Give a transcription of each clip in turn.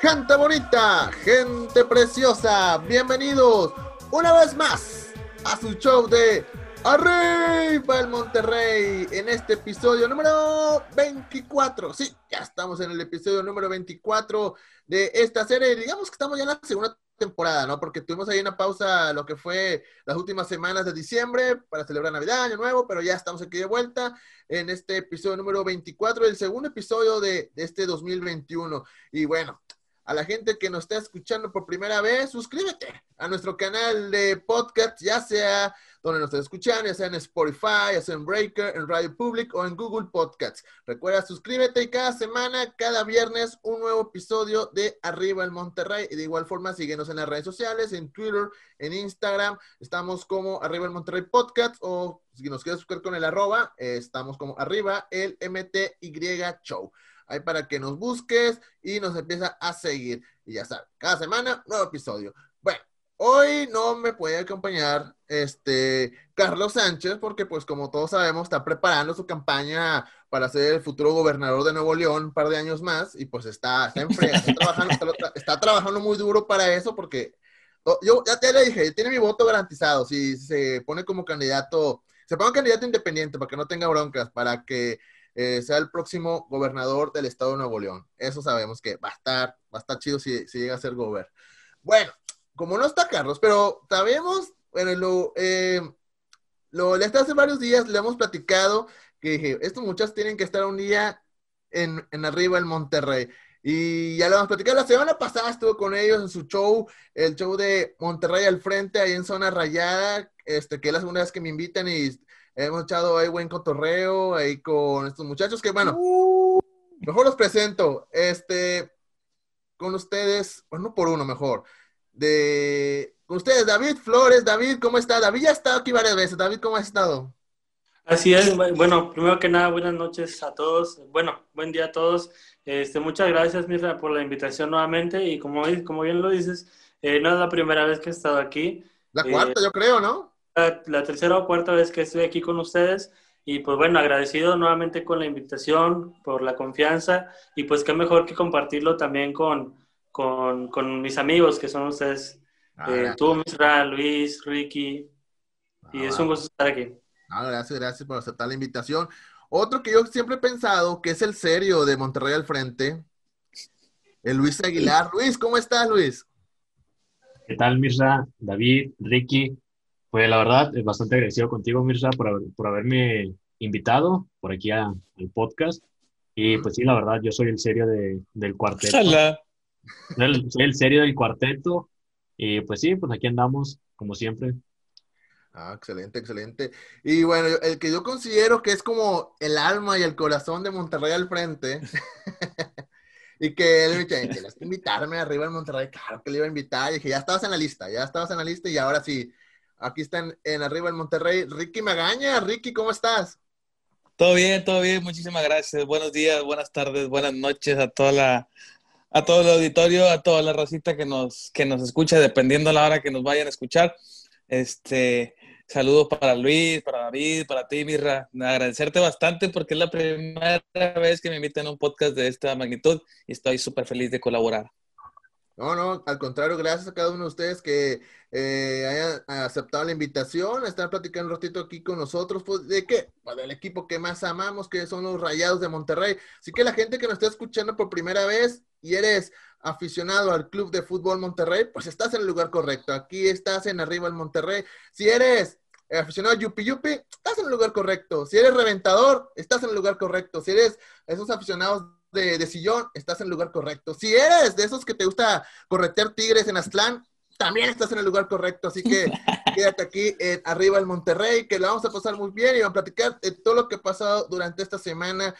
Gente bonita, gente preciosa, bienvenidos una vez más a su show de Arriba el Monterrey en este episodio número 24. Sí, ya estamos en el episodio número 24 de esta serie. Digamos que estamos ya en la segunda temporada, ¿no? Porque tuvimos ahí una pausa, lo que fue las últimas semanas de diciembre para celebrar Navidad, Año Nuevo, pero ya estamos aquí de vuelta en este episodio número 24, el segundo episodio de, de este 2021. Y bueno, a la gente que nos está escuchando por primera vez, suscríbete a nuestro canal de podcast, ya sea donde nos estés escuchando, ya sea en Spotify, ya sea en Breaker, en Radio Public o en Google Podcasts. Recuerda, suscríbete y cada semana, cada viernes, un nuevo episodio de Arriba el Monterrey. Y de igual forma, síguenos en las redes sociales, en Twitter, en Instagram. Estamos como Arriba el Monterrey Podcast o si nos quieres buscar con el arroba, estamos como Arriba el MTY Show ahí para que nos busques y nos empieza a seguir. Y ya sabes, cada semana, nuevo episodio. Bueno, hoy no me puede acompañar este Carlos Sánchez, porque pues como todos sabemos, está preparando su campaña para ser el futuro gobernador de Nuevo León un par de años más, y pues está, está, en está, trabajando, está, trabajando muy duro para eso, porque yo ya te le dije, tiene mi voto garantizado, si se pone como candidato, se pone candidato independiente para que no tenga broncas, para que eh, sea el próximo gobernador del estado de Nuevo León. Eso sabemos que va a estar, va a estar chido si, llega a ser gobernador. Bueno, como no está Carlos, pero sabemos, bueno, lo, eh, lo, hace varios días le hemos platicado que dije, estos muchachos tienen que estar un día en, en arriba en Monterrey. Y ya lo hemos platicado. La semana pasada estuvo con ellos en su show, el show de Monterrey al frente, ahí en Zona Rayada, este, que es la segunda vez que me invitan y Hemos echado ahí buen cotorreo ahí con estos muchachos que, bueno, uh. mejor los presento. Este, con ustedes, bueno, por uno mejor. De, con ustedes, David Flores. David, ¿cómo está? David ya ha estado aquí varias veces. David, ¿cómo ha estado? Así es, bueno, primero que nada, buenas noches a todos. Bueno, buen día a todos. Este, muchas gracias, Mirra, por la invitación nuevamente. Y como, como bien lo dices, eh, no es la primera vez que he estado aquí. La cuarta, eh, yo creo, ¿no? La tercera o cuarta vez que estoy aquí con ustedes y pues bueno, agradecido nuevamente con la invitación, por la confianza y pues qué mejor que compartirlo también con, con, con mis amigos que son ustedes, ah, eh, tú, Misra, Luis, Ricky, y es un gusto estar aquí. Ah, gracias, gracias por aceptar la invitación. Otro que yo siempre he pensado que es el serio de Monterrey al frente, el Luis Aguilar. Luis, ¿cómo estás, Luis? ¿Qué tal, Misra, David, Ricky? Pues la verdad, es bastante agradecido contigo, Mirza, por, por haberme invitado por aquí al podcast. Y pues sí, la verdad, yo soy el serio de, del cuarteto. soy el serio del cuarteto. Y pues sí, pues aquí andamos, como siempre. Ah, excelente, excelente. Y bueno, el que yo considero que es como el alma y el corazón de Monterrey al frente. y que él me dice, tienes que invitarme arriba en Monterrey. Claro que le iba a invitar. Y dije, ya estabas en la lista, ya estabas en la lista y ahora sí, Aquí están en arriba en Monterrey. Ricky Magaña. Ricky, ¿cómo estás? Todo bien, todo bien. Muchísimas gracias. Buenos días, buenas tardes, buenas noches a toda la a todo el auditorio, a toda la racita que nos que nos escucha, dependiendo la hora que nos vayan a escuchar. Este, saludos para Luis, para David, para ti, Mirra. Agradecerte bastante porque es la primera vez que me invitan a un podcast de esta magnitud y estoy súper feliz de colaborar. No, no, al contrario, gracias a cada uno de ustedes que eh, hayan aceptado la invitación, estar platicando un ratito aquí con nosotros, pues, ¿de qué? Pues del equipo que más amamos, que son los Rayados de Monterrey. Así que la gente que nos está escuchando por primera vez y eres aficionado al Club de Fútbol Monterrey, pues estás en el lugar correcto. Aquí estás en arriba en Monterrey. Si eres aficionado a Yupi Yupi, estás en el lugar correcto. Si eres reventador, estás en el lugar correcto. Si eres esos aficionados de, sillón, estás en el lugar correcto. Si eres de esos que te gusta corretear tigres en Aztlán, también estás en el lugar correcto. Así que quédate aquí en arriba el Monterrey, que lo vamos a pasar muy bien y vamos a platicar de todo lo que ha pasado durante esta semana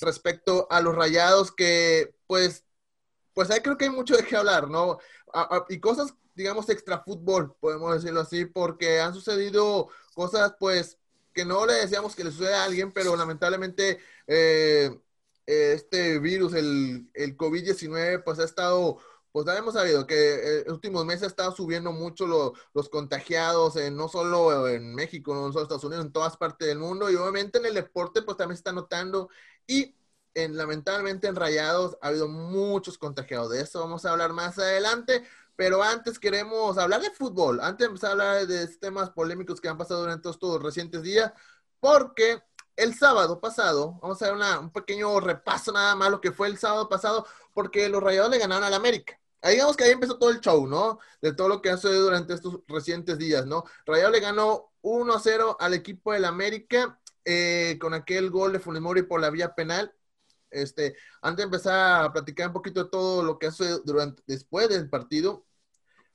respecto a los rayados, que pues, pues ahí creo que hay mucho de qué hablar, ¿no? y cosas, digamos, extra fútbol, podemos decirlo así, porque han sucedido cosas, pues, que no le decíamos que le suceda a alguien, pero lamentablemente eh, este virus, el, el COVID-19, pues ha estado, pues ya hemos sabido que eh, en los últimos meses ha estado subiendo mucho los contagiados, no solo en México, no solo en Estados Unidos, en todas partes del mundo, y obviamente en el deporte, pues también se está notando. Y en, lamentablemente en Rayados ha habido muchos contagiados. De eso vamos a hablar más adelante. Pero antes queremos hablar de fútbol, antes de empezar a hablar de temas polémicos que han pasado durante estos recientes días, porque el sábado pasado, vamos a hacer un pequeño repaso nada más lo que fue el sábado pasado, porque los Rayados le ganaron al América. Ahí digamos que ahí empezó todo el show, ¿no? De todo lo que ha sucedido durante estos recientes días, ¿no? Rayado le ganó 1-0 al equipo del América eh, con aquel gol de Funes Mori por la vía penal. Este, antes de empezar a platicar un poquito de todo lo que hace durante, después del partido,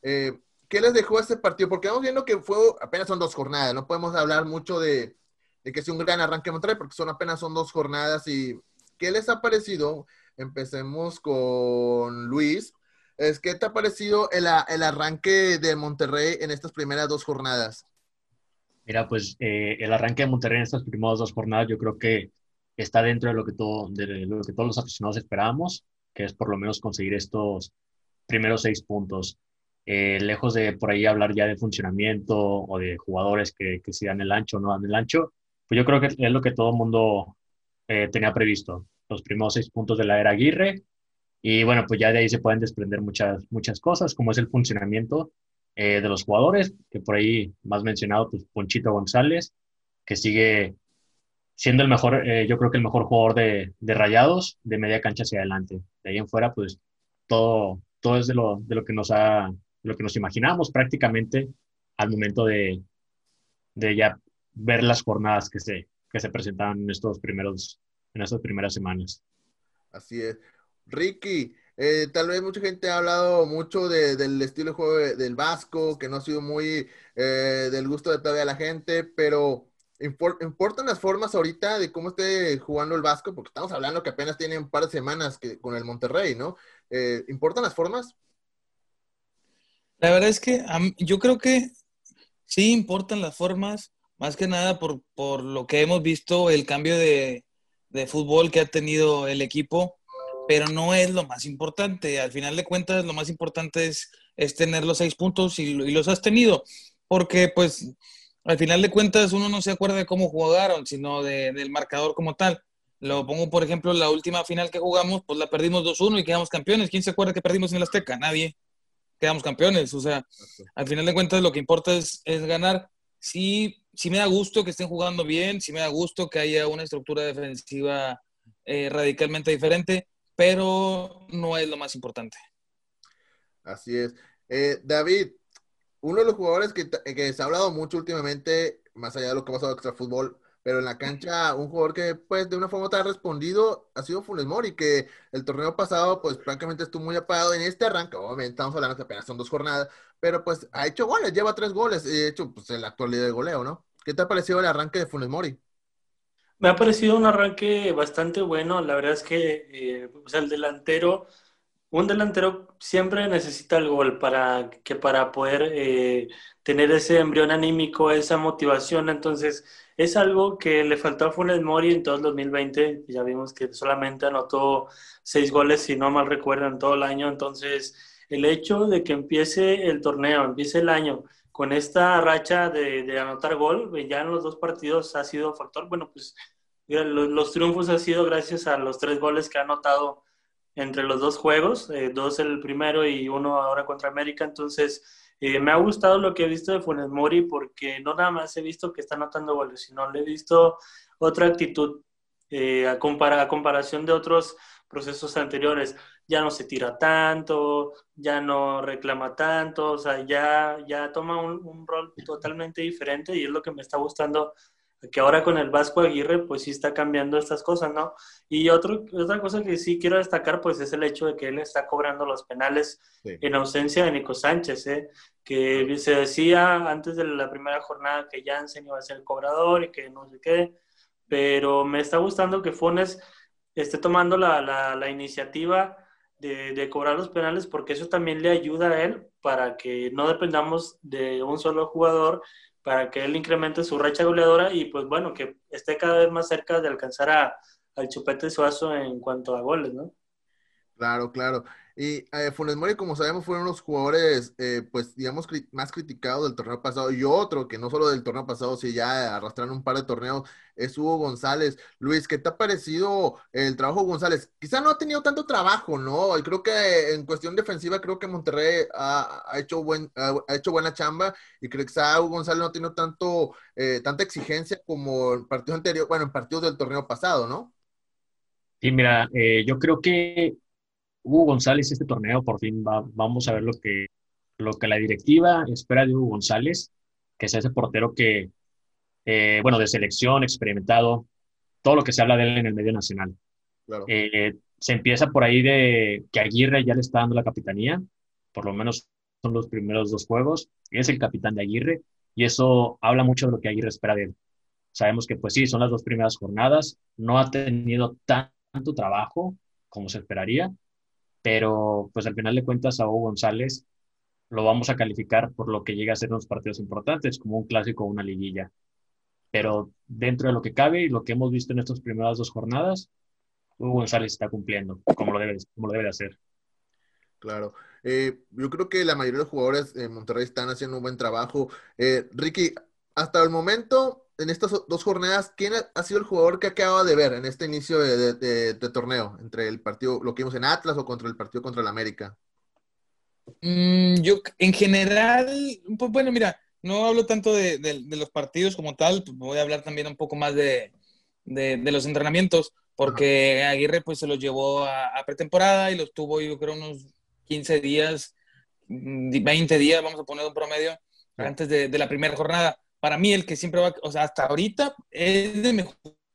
eh, ¿qué les dejó este partido? Porque vamos viendo que fue, apenas son dos jornadas, no podemos hablar mucho de, de que sea un gran arranque Monterrey, porque son apenas son dos jornadas y ¿qué les ha parecido? Empecemos con Luis. Es, ¿Qué te ha parecido el, el arranque de Monterrey en estas primeras dos jornadas? Mira, pues eh, el arranque de Monterrey en estas primeras dos jornadas yo creo que está dentro de lo que, todo, de lo que todos los aficionados esperábamos, que es por lo menos conseguir estos primeros seis puntos. Eh, lejos de por ahí hablar ya de funcionamiento o de jugadores que, que si dan el ancho o no dan el ancho, pues yo creo que es lo que todo el mundo eh, tenía previsto. Los primeros seis puntos de la era Aguirre. Y bueno, pues ya de ahí se pueden desprender muchas, muchas cosas, como es el funcionamiento eh, de los jugadores, que por ahí más mencionado, pues Ponchito González, que sigue siendo el mejor, eh, yo creo que el mejor jugador de, de, rayados de media cancha hacia adelante. De ahí en fuera, pues todo, todo es de lo, de lo que nos ha, lo que nos imaginamos prácticamente al momento de, de ya ver las jornadas que se, que se presentaban en estos primeros, en estas primeras semanas. Así es. Ricky, eh, tal vez mucha gente ha hablado mucho del estilo de juego del Vasco, que no ha sido muy eh, del gusto de todavía la gente, pero ¿Importan las formas ahorita de cómo esté jugando el Vasco? Porque estamos hablando que apenas tiene un par de semanas que, con el Monterrey, ¿no? Eh, ¿Importan las formas? La verdad es que yo creo que sí importan las formas, más que nada por, por lo que hemos visto, el cambio de, de, fútbol que ha tenido el equipo, pero no es lo más importante. Al final de cuentas, lo más importante es, es tener los seis puntos y, y los has tenido, porque pues al final de cuentas uno no se acuerda de cómo jugaron, sino del marcador como tal. Lo pongo, por ejemplo, la última final que jugamos, pues la perdimos 2-1 y quedamos campeones. ¿Quién se acuerda que perdimos en el Azteca? Nadie. Quedamos campeones. O sea, al final de cuentas lo que importa es, ganar. Sí, sí me da gusto que estén jugando bien, sí me da gusto que haya una estructura defensiva eh, radicalmente diferente, pero no es lo más importante. Así es. Eh, David, uno de los jugadores que, que, se ha hablado mucho últimamente, más allá de lo que ha pasado extra fútbol, pero en la cancha, un jugador que, pues, de una forma ha respondido ha sido Funes Mori, que el torneo pasado, pues, francamente estuvo muy apagado en este arranque. Obviamente, estamos hablando que apenas son dos jornadas, pero pues ha hecho goles, lleva tres goles, y de hecho, pues, en la actualidad de goleo, ¿no? ¿Qué te ha parecido el arranque de Funes Mori? Me ha parecido un arranque bastante bueno. La verdad es que eh, el delantero un delantero siempre necesita el gol para que para poder eh, tener ese embrión anímico, esa motivación. Entonces, es algo que le faltó a Funes Mori en todo el 2020. Ya vimos que solamente anotó seis goles, si no mal recuerdo, en todo el año. Entonces, el hecho de que empiece el torneo, empiece el año con esta racha de, anotar gol, ya en los dos partidos ha sido factor. Bueno, pues los, triunfos han sido gracias a los tres goles que ha anotado entre los dos juegos, eh, dos el primero y uno ahora contra América. Entonces, eh, me ha gustado lo que he visto de Funes Mori porque no nada más he visto que está anotando goles, sino le he visto otra actitud eh, a comparación de otros procesos anteriores. Ya no se tira tanto, ya no reclama tanto, o sea, ya, ya toma un, un rol totalmente diferente y es lo que me está gustando que ahora con el Vasco Aguirre, pues sí está cambiando estas cosas, ¿no? Y otro, otra cosa que sí quiero destacar, pues es el hecho de que él está cobrando los penales en ausencia de Nico Sánchez, ¿eh? Que se decía antes de la primera jornada que Jansen iba a ser el cobrador y que no sé qué, pero me está gustando que Fones esté tomando la, la, la iniciativa de, de, cobrar los penales porque eso también le ayuda a él para que no dependamos de un solo jugador para que él incremente su racha goleadora y pues bueno, que esté cada vez más cerca de alcanzar a, al Chupete Suazo en cuanto a goles, ¿no? Claro, claro. Y eh, Funes Mori, como sabemos, fueron los jugadores, eh, pues, digamos, más criticados del torneo pasado. Y otro, que no solo del torneo pasado, si ya arrastraron un par de torneos, es Hugo González. Luis, ¿qué te ha parecido el trabajo de González? Quizá no ha tenido tanto trabajo, ¿no? Y creo que en cuestión defensiva, creo que Monterrey ha, hecho, buen, ha, hecho buena chamba. Y creo que quizá Hugo González no ha tenido tanto, eh, tanta exigencia como en partidos anteriores, bueno, en partidos del torneo pasado, ¿no? Sí, mira, yo creo que Hugo González este torneo, por fin vamos a ver lo que, lo que la directiva espera de Hugo González, que es ese portero que, eh, bueno, de selección, experimentado, todo lo que se habla de él en el medio nacional. Eh, se empieza por ahí de que Aguirre ya le está dando la capitanía, por lo menos son los primeros dos juegos, es el capitán de Aguirre, y eso habla mucho de lo que Aguirre espera de él. Sabemos que pues sí, son las dos primeras jornadas, no ha tenido tanto trabajo como se esperaría, pero pues al final de cuentas a Hugo González lo vamos a calificar por lo que llega a ser unos partidos importantes, como un clásico o una liguilla. Pero dentro de lo que cabe y lo que hemos visto en estas primeras dos jornadas, Hugo González está cumpliendo como lo debe, como lo debe de hacer. Claro. Eh, yo creo que la mayoría de jugadores en Monterrey están haciendo un buen trabajo. Eh, Ricky, hasta el momento, en estas dos jornadas, ¿quién ha sido el jugador que acaba de ver en este inicio de, torneo? Entre el partido, lo que vimos en Atlas o contra el partido contra el América. Mm, yo, en general, pues bueno, mira, no hablo tanto de, los partidos como tal, pues voy a hablar también un poco más de, los entrenamientos, porque Aguirre pues se los llevó a, pretemporada y los tuvo yo creo unos 15 días, 20 mm, días, vamos a poner un promedio, antes de la primera jornada para mí el que siempre va, o sea, hasta ahorita es de mis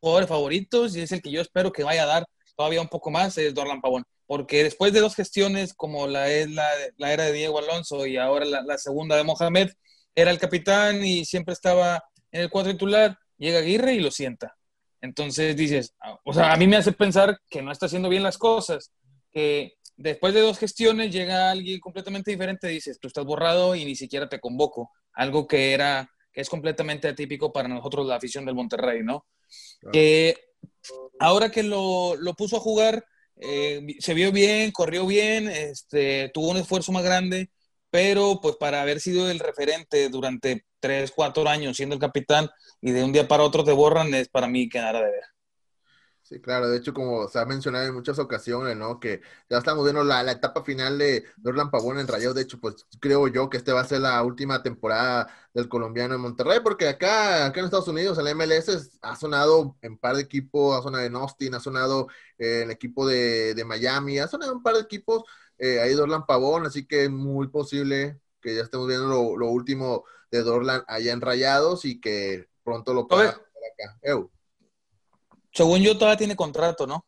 jugadores favoritos y es el que yo espero que vaya a dar todavía un poco más, es Dorlan Pavón. Porque después de dos gestiones, como la la, la era de Diego Alonso y ahora la, segunda de Mohamed, era el capitán y siempre estaba en el cuadro titular, llega Aguirre y lo sienta. Entonces dices, o sea, a mí me hace pensar que no está haciendo bien las cosas, que después de dos gestiones llega alguien completamente diferente, dices, tú estás borrado y ni siquiera te convoco. Algo que era que es completamente atípico para nosotros la afición del Monterrey, ¿no? Que ahora que lo, lo, puso a jugar, eh, se vio bien, corrió bien, este, tuvo un esfuerzo más grande, pero pues para haber sido el referente durante tres, cuatro años siendo el capitán y de un día para otro te borran, es para mí quedar a ver. Sí, claro, de hecho, como se ha mencionado en muchas ocasiones, ¿no? Que ya estamos viendo la, etapa final de Dorlan Pavón en Rayados. De hecho, pues creo yo que este va a ser la última temporada del colombiano en Monterrey, porque acá, acá en Estados Unidos, el MLS ha sonado en par de equipos, ha sonado en Austin, ha sonado en el equipo de, Miami, ha sonado en un par de equipos eh, ahí Dorlan Pavón, así que es muy posible que ya estemos viendo lo, último de Dorlan allá en Rayados y que pronto lo pueda acá. Según yo, todavía tiene contrato, ¿no?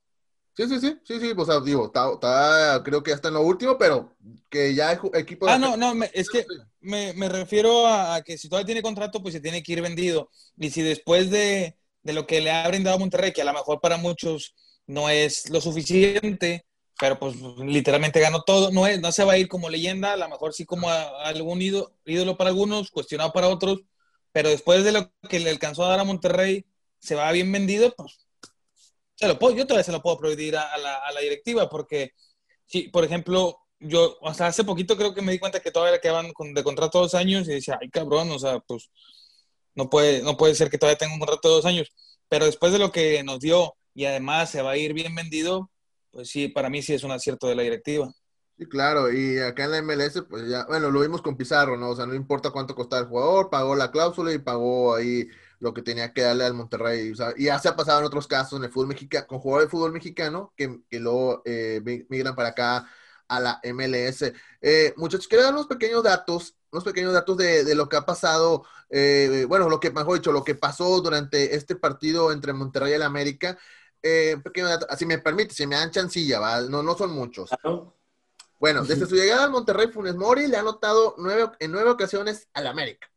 Sí, sí, sí, sí, sí, o sea, digo, está, creo que ya está en lo último, pero que ya hay equipo... Ah, no, no, es que me, refiero a, que si todavía tiene contrato, pues se tiene que ir vendido. Y si después de, lo que le ha brindado a Monterrey, que a lo mejor para muchos no es lo suficiente, pero pues literalmente ganó todo, no, es, no se va a ir como leyenda, a lo mejor sí como algún ídolo, ídolo para algunos, cuestionado para otros, pero después de lo que le alcanzó a dar a Monterrey, se va bien vendido, pues se lo puedo, yo todavía se lo puedo prohibir a, la, a la, directiva, porque, si, por ejemplo, yo hasta hace poquito creo que me di cuenta que todavía le quedaban de contrato dos años y decía, ay cabrón, o sea, pues no puede, no puede ser que todavía tenga un contrato dos años. Pero después de lo que nos dio y además se va a ir bien vendido, pues sí, para mí sí es un acierto de la directiva. Sí, claro, y acá en la MLS, pues ya, bueno, lo vimos con Pizarro, ¿no? O sea, no importa cuánto costaba el jugador, pagó la cláusula y pagó ahí lo que tenía que darle al Monterrey. y ya se ha pasado en otros casos en el fútbol mexicano, con jugadores de fútbol mexicano que, que luego eh, migran para acá a la MLS. Eh, muchachos, quiero dar unos pequeños datos, unos pequeños datos de, de lo que ha pasado, eh, bueno, lo que, mejor dicho, lo que pasó durante este partido entre Monterrey y el América. Eh, pequeño dato, así me permite, si me dan chancilla, ¿va? No, no son muchos. Bueno, desde su llegada al Monterrey, Funes Mori le ha anotado nueve, en nueve ocasiones al América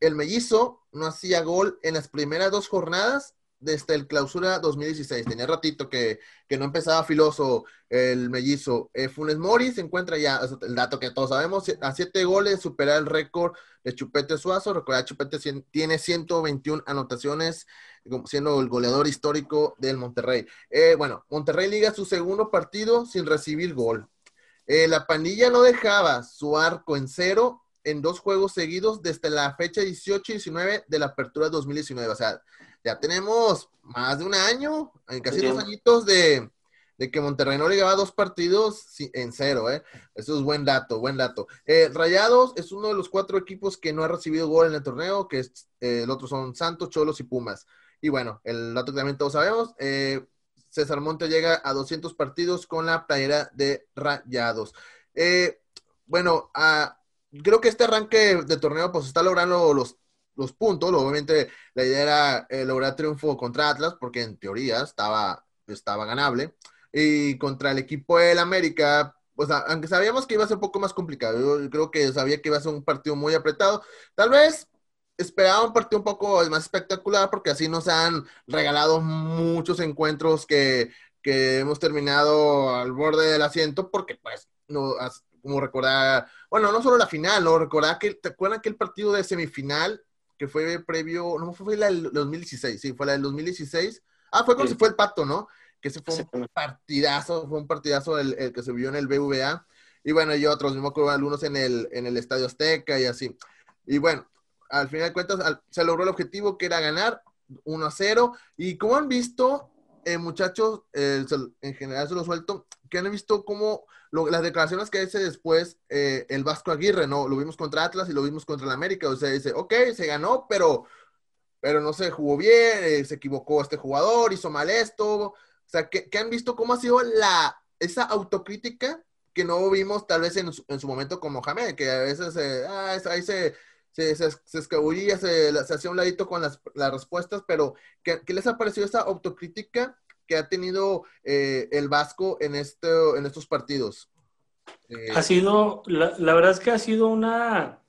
el mellizo no hacía gol en las primeras dos jornadas desde el clausura 2016. Tenía ratito que, que no empezaba filoso el mellizo. Eh, Funes Mori se encuentra ya, el dato que todos sabemos, a siete goles, supera el récord de Chupete Suazo. Recuerda, Chupete tiene 121 anotaciones, siendo el goleador histórico del Monterrey. Eh, bueno, Monterrey liga su segundo partido sin recibir gol. Eh, la pandilla no dejaba su arco en cero en dos juegos seguidos desde la fecha 18 y 19 de la apertura 2019. O sea, ya tenemos más de un año, casi dos añitos de, que Monterrey no le llevaba dos partidos en cero, ¿eh? Eso es buen dato, buen dato. Eh, Rayados es uno de los cuatro equipos que no ha recibido gol en el torneo, que es, eh, el otro son Santos, Cholos y Pumas. Y bueno, el dato que también todos sabemos, eh, César Monte llega a 200 partidos con la playera de Rayados. bueno, a creo que este arranque de torneo pues está logrando los, los puntos. Obviamente la idea era eh, lograr triunfo contra Atlas porque en teoría estaba, estaba ganable. Y contra el equipo del América, pues aunque sabíamos que iba a ser un poco más complicado, yo creo que sabía que iba a ser un partido muy apretado. Tal vez esperaba un partido un poco más espectacular porque así nos han regalado muchos encuentros que, que hemos terminado al borde del asiento porque pues no, como recordar, bueno, no solo la final, ¿no? Recordar que, ¿te acuerdan el partido de semifinal que fue previo, no fue la del 2016, sí, fue la del 2016. Ah, fue cuando se fue el pacto, ¿no? Que ese fue un partidazo, fue un partidazo el, que se vio en el BVA. Y bueno, y otros, mismo acuerdo algunos en el, en el Estadio Azteca y así. Y bueno, al final de cuentas se logró el objetivo que era ganar 1 a 0. Y como han visto, eh, muchachos, en general se lo suelto, que han visto cómo las declaraciones que hace después eh, el Vasco Aguirre, ¿no? Lo vimos contra Atlas y lo vimos contra el América, o sea, dice, ok, se ganó, pero, pero no se jugó bien, eh, se equivocó este jugador, hizo mal esto, o sea, que, han visto cómo ha sido la, esa autocrítica que no vimos tal vez en su, en su momento con Mohamed, que a veces ah, ahí se, se, se, escabullía, se, se, hacía un ladito con las, las respuestas, pero ¿qué, ¿qué, les ha parecido esa autocrítica que ha tenido eh, el Vasco en, este, en estos partidos? Eh, ha sido, la, la, verdad es que ha sido una,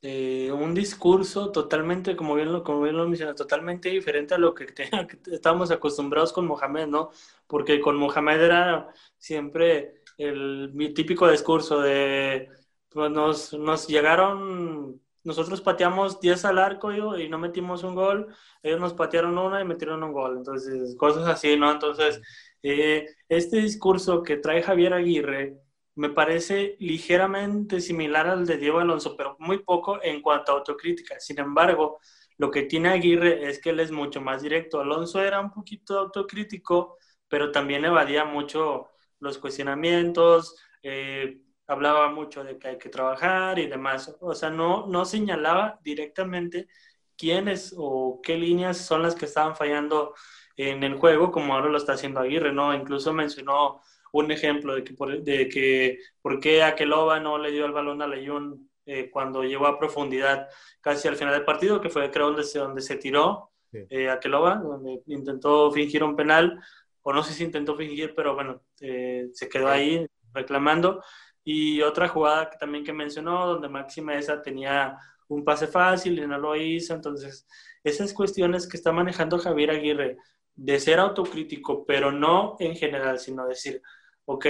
eh, un discurso totalmente, como bien lo, como bien lo menciona, totalmente diferente a lo que, estábamos acostumbrados con Mohamed, ¿no? Porque con Mohamed era siempre el típico discurso de, pues nos, nos llegaron nosotros pateamos 10 al arco y no metimos un gol, ellos nos patearon una y metieron un gol, entonces cosas así, ¿no? Entonces, eh, este discurso que trae Javier Aguirre me parece ligeramente similar al de Diego Alonso, pero muy poco en cuanto a autocrítica. Sin embargo, lo que tiene Aguirre es que él es mucho más directo. Alonso era un poquito autocrítico, pero también evadía mucho los cuestionamientos. Eh, hablaba mucho de que hay que trabajar y demás. O sea, no, no señalaba directamente quiénes o qué líneas son las que estaban fallando en el juego, como ahora lo está haciendo Aguirre, ¿no? Incluso mencionó un ejemplo de que por, de que, por qué Aqueloba no le dio el balón a Leyún eh, cuando llegó a profundidad casi al final del partido, que fue creo donde se, donde se tiró eh, Aqueloba, donde intentó fingir un penal, o no sé si intentó fingir, pero bueno, eh, se quedó ahí reclamando. Y otra jugada también que mencionó, donde Máxima esa tenía un pase fácil y no lo hizo. Entonces, esas cuestiones que está manejando Javier Aguirre, de ser autocrítico, pero no en general, sino decir, ok,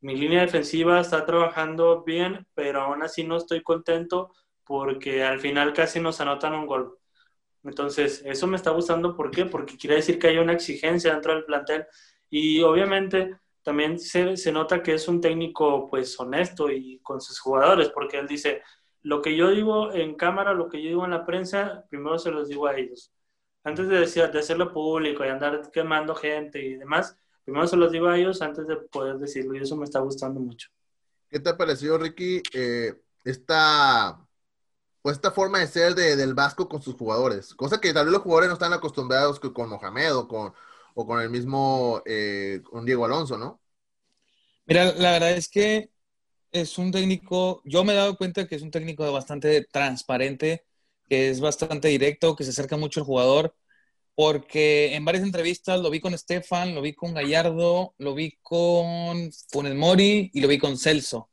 mi línea defensiva está trabajando bien, pero aún así no estoy contento porque al final casi nos anotan un gol. Entonces, eso me está gustando, ¿por qué? Porque quiere decir que hay una exigencia dentro del plantel y obviamente también se, se, nota que es un técnico pues honesto y con sus jugadores, porque él dice, lo que yo digo en cámara, lo que yo digo en la prensa, primero se los digo a ellos. Antes de, decir, de hacerlo público y andar quemando gente y demás, primero se los digo a ellos antes de poder decirlo y eso me está gustando mucho. ¿Qué te ha parecido, Ricky, eh, esta, pues esta forma de ser de, del Vasco con sus jugadores? Cosa que tal vez los jugadores no están acostumbrados con Mohamed o con, o con el mismo eh, con Diego Alonso, ¿no? Mira, la verdad es que es un técnico, yo me he dado cuenta que es un técnico bastante transparente, que es bastante directo, que se acerca mucho al jugador, porque en varias entrevistas lo vi con Estefan, lo vi con Gallardo, lo vi con Funes Mori y lo vi con Celso.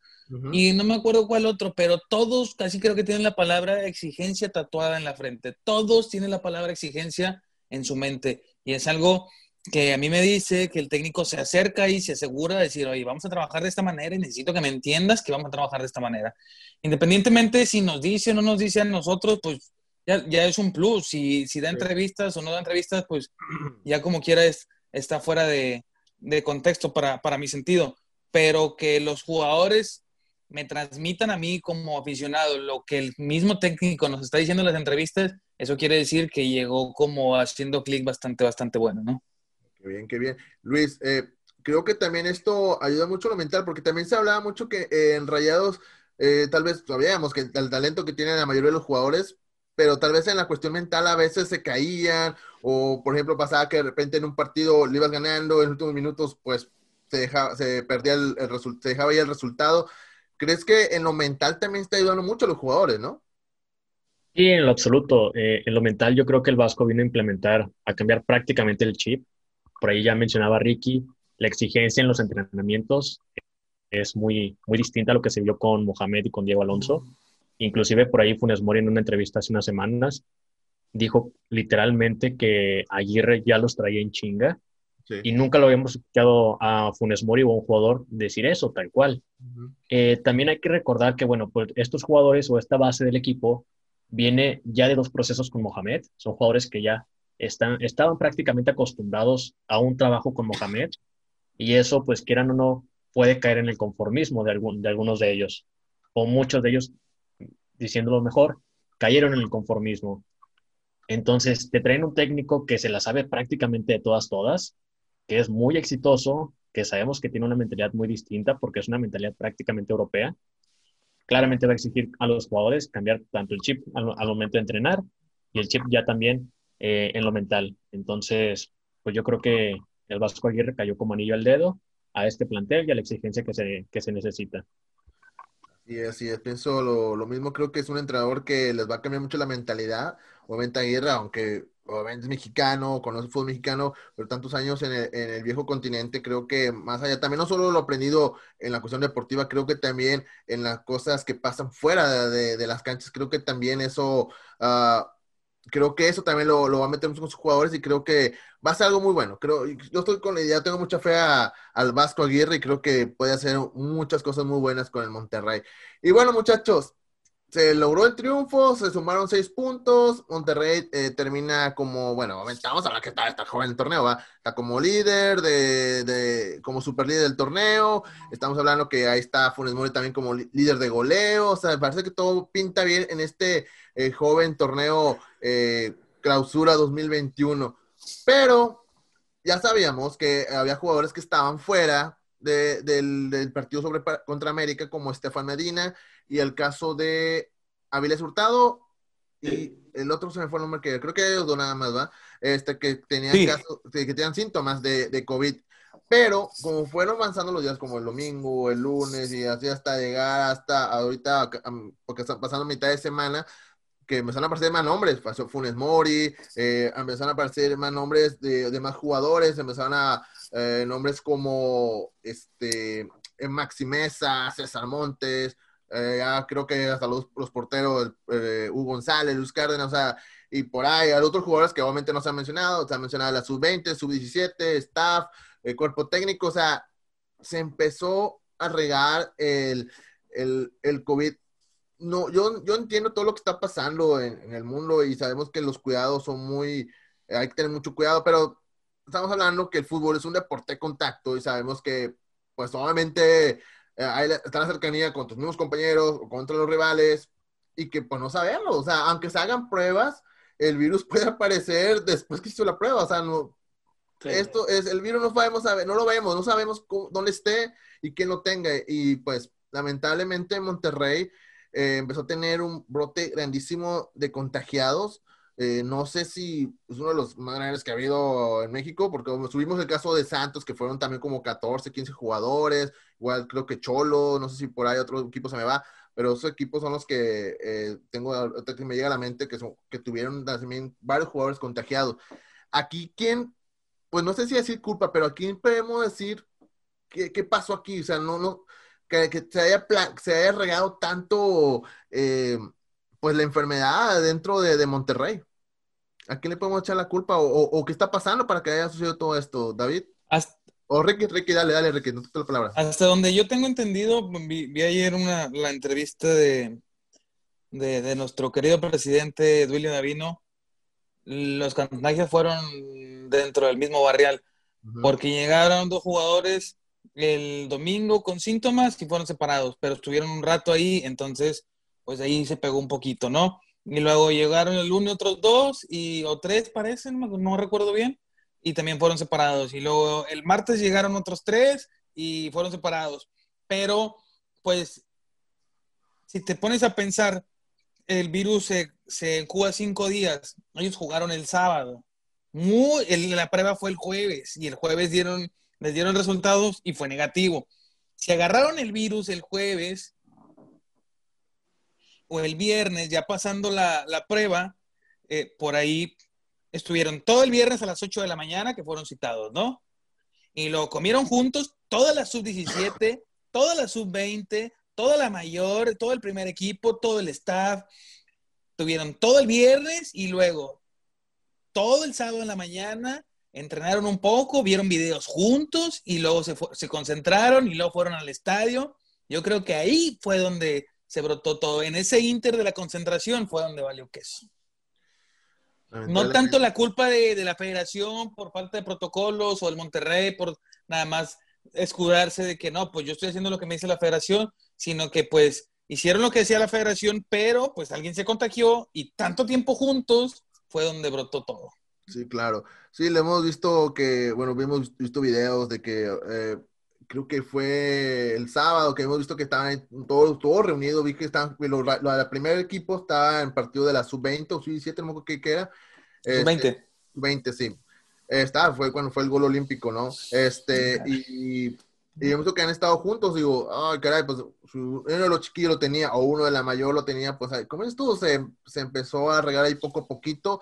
Y no me acuerdo cuál otro, pero todos casi creo que tienen la palabra exigencia tatuada en la frente. Todos tienen la palabra exigencia en su mente. Y es algo que a mí me dice que el técnico se acerca y se asegura de decir, oye, vamos a trabajar de esta manera y necesito que me entiendas que vamos a trabajar de esta manera. Independientemente si nos dice o no nos dice a nosotros, pues ya, ya es un plus. Si, si da entrevistas o no da entrevistas, pues ya como quiera es, está fuera de, de contexto para, para mi sentido. Pero que los jugadores me transmitan a mí como aficionado lo que el mismo técnico nos está diciendo en las entrevistas, eso quiere decir que llegó como haciendo clic bastante, bastante bueno, ¿no? Qué bien, qué bien. Luis, eh, creo que también esto ayuda mucho a lo mental, porque también se hablaba mucho que eh, en Rayados, eh, tal vez sabíamos que el talento que tienen la mayoría de los jugadores, pero tal vez en la cuestión mental a veces se caían, o por ejemplo pasaba que de repente en un partido le ibas ganando, en los últimos minutos pues se, dejaba, se perdía el, el se dejaba ahí el resultado. ¿Crees que en lo mental también está ayudando mucho a los jugadores, no? Sí, en lo absoluto. en lo mental yo creo que el Vasco vino a implementar, a cambiar prácticamente el chip por ahí ya mencionaba Ricky, la exigencia en los entrenamientos es muy, muy distinta a lo que se vio con Mohamed y con Diego Alonso. Inclusive por ahí Funes Mori en una entrevista hace unas semanas dijo literalmente que Aguirre ya los traía en chinga y nunca lo habíamos escuchado a Funes Mori o a un jugador decir eso, tal cual. Eh, también hay que recordar que, bueno, pues estos jugadores o esta base del equipo viene ya de dos procesos con Mohamed. Son jugadores que ya están, estaban prácticamente acostumbrados a un trabajo con Mohamed y eso, pues quieran o no, puede caer en el conformismo de, algún, de algunos de ellos, o muchos de ellos, diciéndolo mejor, cayeron en el conformismo. Entonces, te traen un técnico que se la sabe prácticamente de todas, todas, que es muy exitoso, que sabemos que tiene una mentalidad muy distinta porque es una mentalidad prácticamente europea. Claramente va a exigir a los jugadores cambiar tanto el chip al, al momento de entrenar y el chip ya también eh, en lo mental. Entonces, pues yo creo que el Vasco Aguirre cayó como anillo al dedo a este plantel y a la exigencia que se, que se necesita. Y así es, pienso lo, lo, mismo, creo que es un entrenador que les va a cambiar mucho la mentalidad, obviamente Aguirre, aunque obviamente es mexicano, conoce el fútbol mexicano, pero tantos años en el, en el, viejo continente, creo que más allá, también no solo lo aprendido en la cuestión deportiva, creo que también en las cosas que pasan fuera de, de las canchas, creo que también eso... Uh, creo que eso también lo, va a meter con sus jugadores y creo que va a ser algo muy bueno. Creo, yo estoy con la idea, tengo mucha fe al Vasco Aguirre y creo que puede hacer muchas cosas muy buenas con el Monterrey. Y bueno, muchachos, se logró el triunfo, se sumaron seis puntos, Monterrey eh, termina como, bueno, vamos a hablar que está, joven el torneo, ¿va? está como líder, de, de, como super líder del torneo, estamos hablando que ahí está Funes Mori también como líder de goleo, o sea, parece que todo pinta bien en este eh, joven torneo eh, clausura 2021, pero ya sabíamos que había jugadores que estaban fuera de, del, del, partido sobre, contra América, como Estefan Medina, y el caso de Avilés Hurtado y el otro se me fue el nombre que creo que ellos dos nada más, ¿va? Este, que tenían, sí. caso, que tenían síntomas de, de, COVID. Pero como fueron avanzando los días, como el domingo, el lunes y así hasta llegar hasta ahorita, porque están pasando mitad de semana, que empezaron a aparecer más nombres, pasó Funes Mori, eh, empezaron a aparecer más nombres de, de más jugadores, empezaron a eh, nombres como este Maxi Mesa, César Montes, eh, ya creo que hasta los, los porteros, eh, Hugo González, Luis Cárdenas, o sea, y por ahí hay otros jugadores que obviamente no se han mencionado, se han mencionado la sub-20, sub-17, staff, el cuerpo técnico, o sea, se empezó a regar el, el, el COVID. No, yo, yo entiendo todo lo que está pasando en, en, el mundo y sabemos que los cuidados son muy, hay que tener mucho cuidado, pero estamos hablando que el fútbol es un deporte de contacto y sabemos que, pues obviamente eh, ahí está la cercanía con tus mismos compañeros o contra los rivales y que pues no sabemos, o sea, aunque se hagan pruebas, el virus puede aparecer después que hizo la prueba, o sea, no, sí. esto es, el virus no sabemos, no lo vemos, no sabemos cómo, dónde esté y quién lo tenga, y pues lamentablemente Monterrey eh, empezó a tener un brote grandísimo de contagiados, eh, no sé si es uno de los más grandes que ha habido en México, porque subimos el caso de Santos, que fueron también como 14, 15 jugadores, igual creo que Cholo, no sé si por ahí otro equipo se me va, pero esos equipos son los que eh, tengo, que me llega a la mente, que, son, que tuvieron también varios jugadores contagiados. Aquí, ¿quién? Pues no sé si decir culpa, pero aquí podemos decir qué, qué pasó aquí, o sea, no, no, que, que se, haya se haya regado tanto... Eh, pues la enfermedad dentro de, de Monterrey. ¿A quién le podemos echar la culpa o, qué está pasando para que haya sucedido todo esto, David? o Ricky, Ricky, dale, dale, Ricky, no te la palabra. Hasta donde yo tengo entendido, vi, ayer una, la entrevista de, de, nuestro querido presidente Duilio Davino. Los contagios fueron dentro del mismo barrial, porque llegaron dos jugadores el domingo con síntomas y fueron separados, pero estuvieron un rato ahí, entonces, pues ahí se pegó un poquito, ¿no? Y luego llegaron el lunes otros dos y, o tres parecen, no, recuerdo bien, y también fueron separados. Y luego el martes llegaron otros tres y fueron separados. Pero, pues, si te pones a pensar, el virus se, se cinco días. Ellos jugaron el sábado. Muy, la prueba fue el jueves y el jueves dieron, les dieron resultados y fue negativo. Si agarraron el virus el jueves, o el viernes, ya pasando la, prueba, eh, por ahí estuvieron todo el viernes a las 8 de la mañana que fueron citados, ¿no? Y lo comieron juntos toda la sub-17, toda la sub-20, toda la mayor, todo el primer equipo, todo el staff. Tuvieron todo el viernes y luego todo el sábado en la mañana, entrenaron un poco, vieron videos juntos y luego se, se concentraron y luego fueron al estadio. Yo creo que ahí fue donde se brotó todo. En ese inter de la concentración fue donde valió queso. No tanto la culpa de, la federación por falta de protocolos o el Monterrey por nada más escudarse de que no, pues yo estoy haciendo lo que me dice la federación, sino que pues hicieron lo que decía la federación, pero pues alguien se contagió y tanto tiempo juntos fue donde brotó todo. Sí, claro. Sí, le hemos visto que, bueno, hemos visto videos de que eh, creo que fue el sábado que hemos visto que estaban todos, todos reunidos, vi que estaban, lo, el primer equipo estaba en partido de la sub-20 o sub-17, no me qué, era. Sub-20. Este, sub-20, sí. Estaba, fue cuando fue el gol olímpico, ¿no? Este, y, y hemos visto que han estado juntos, digo, ay, caray, pues uno de los chiquillos lo tenía, o uno de la mayor lo tenía, pues, como esto se, se empezó a regar ahí poco a poquito,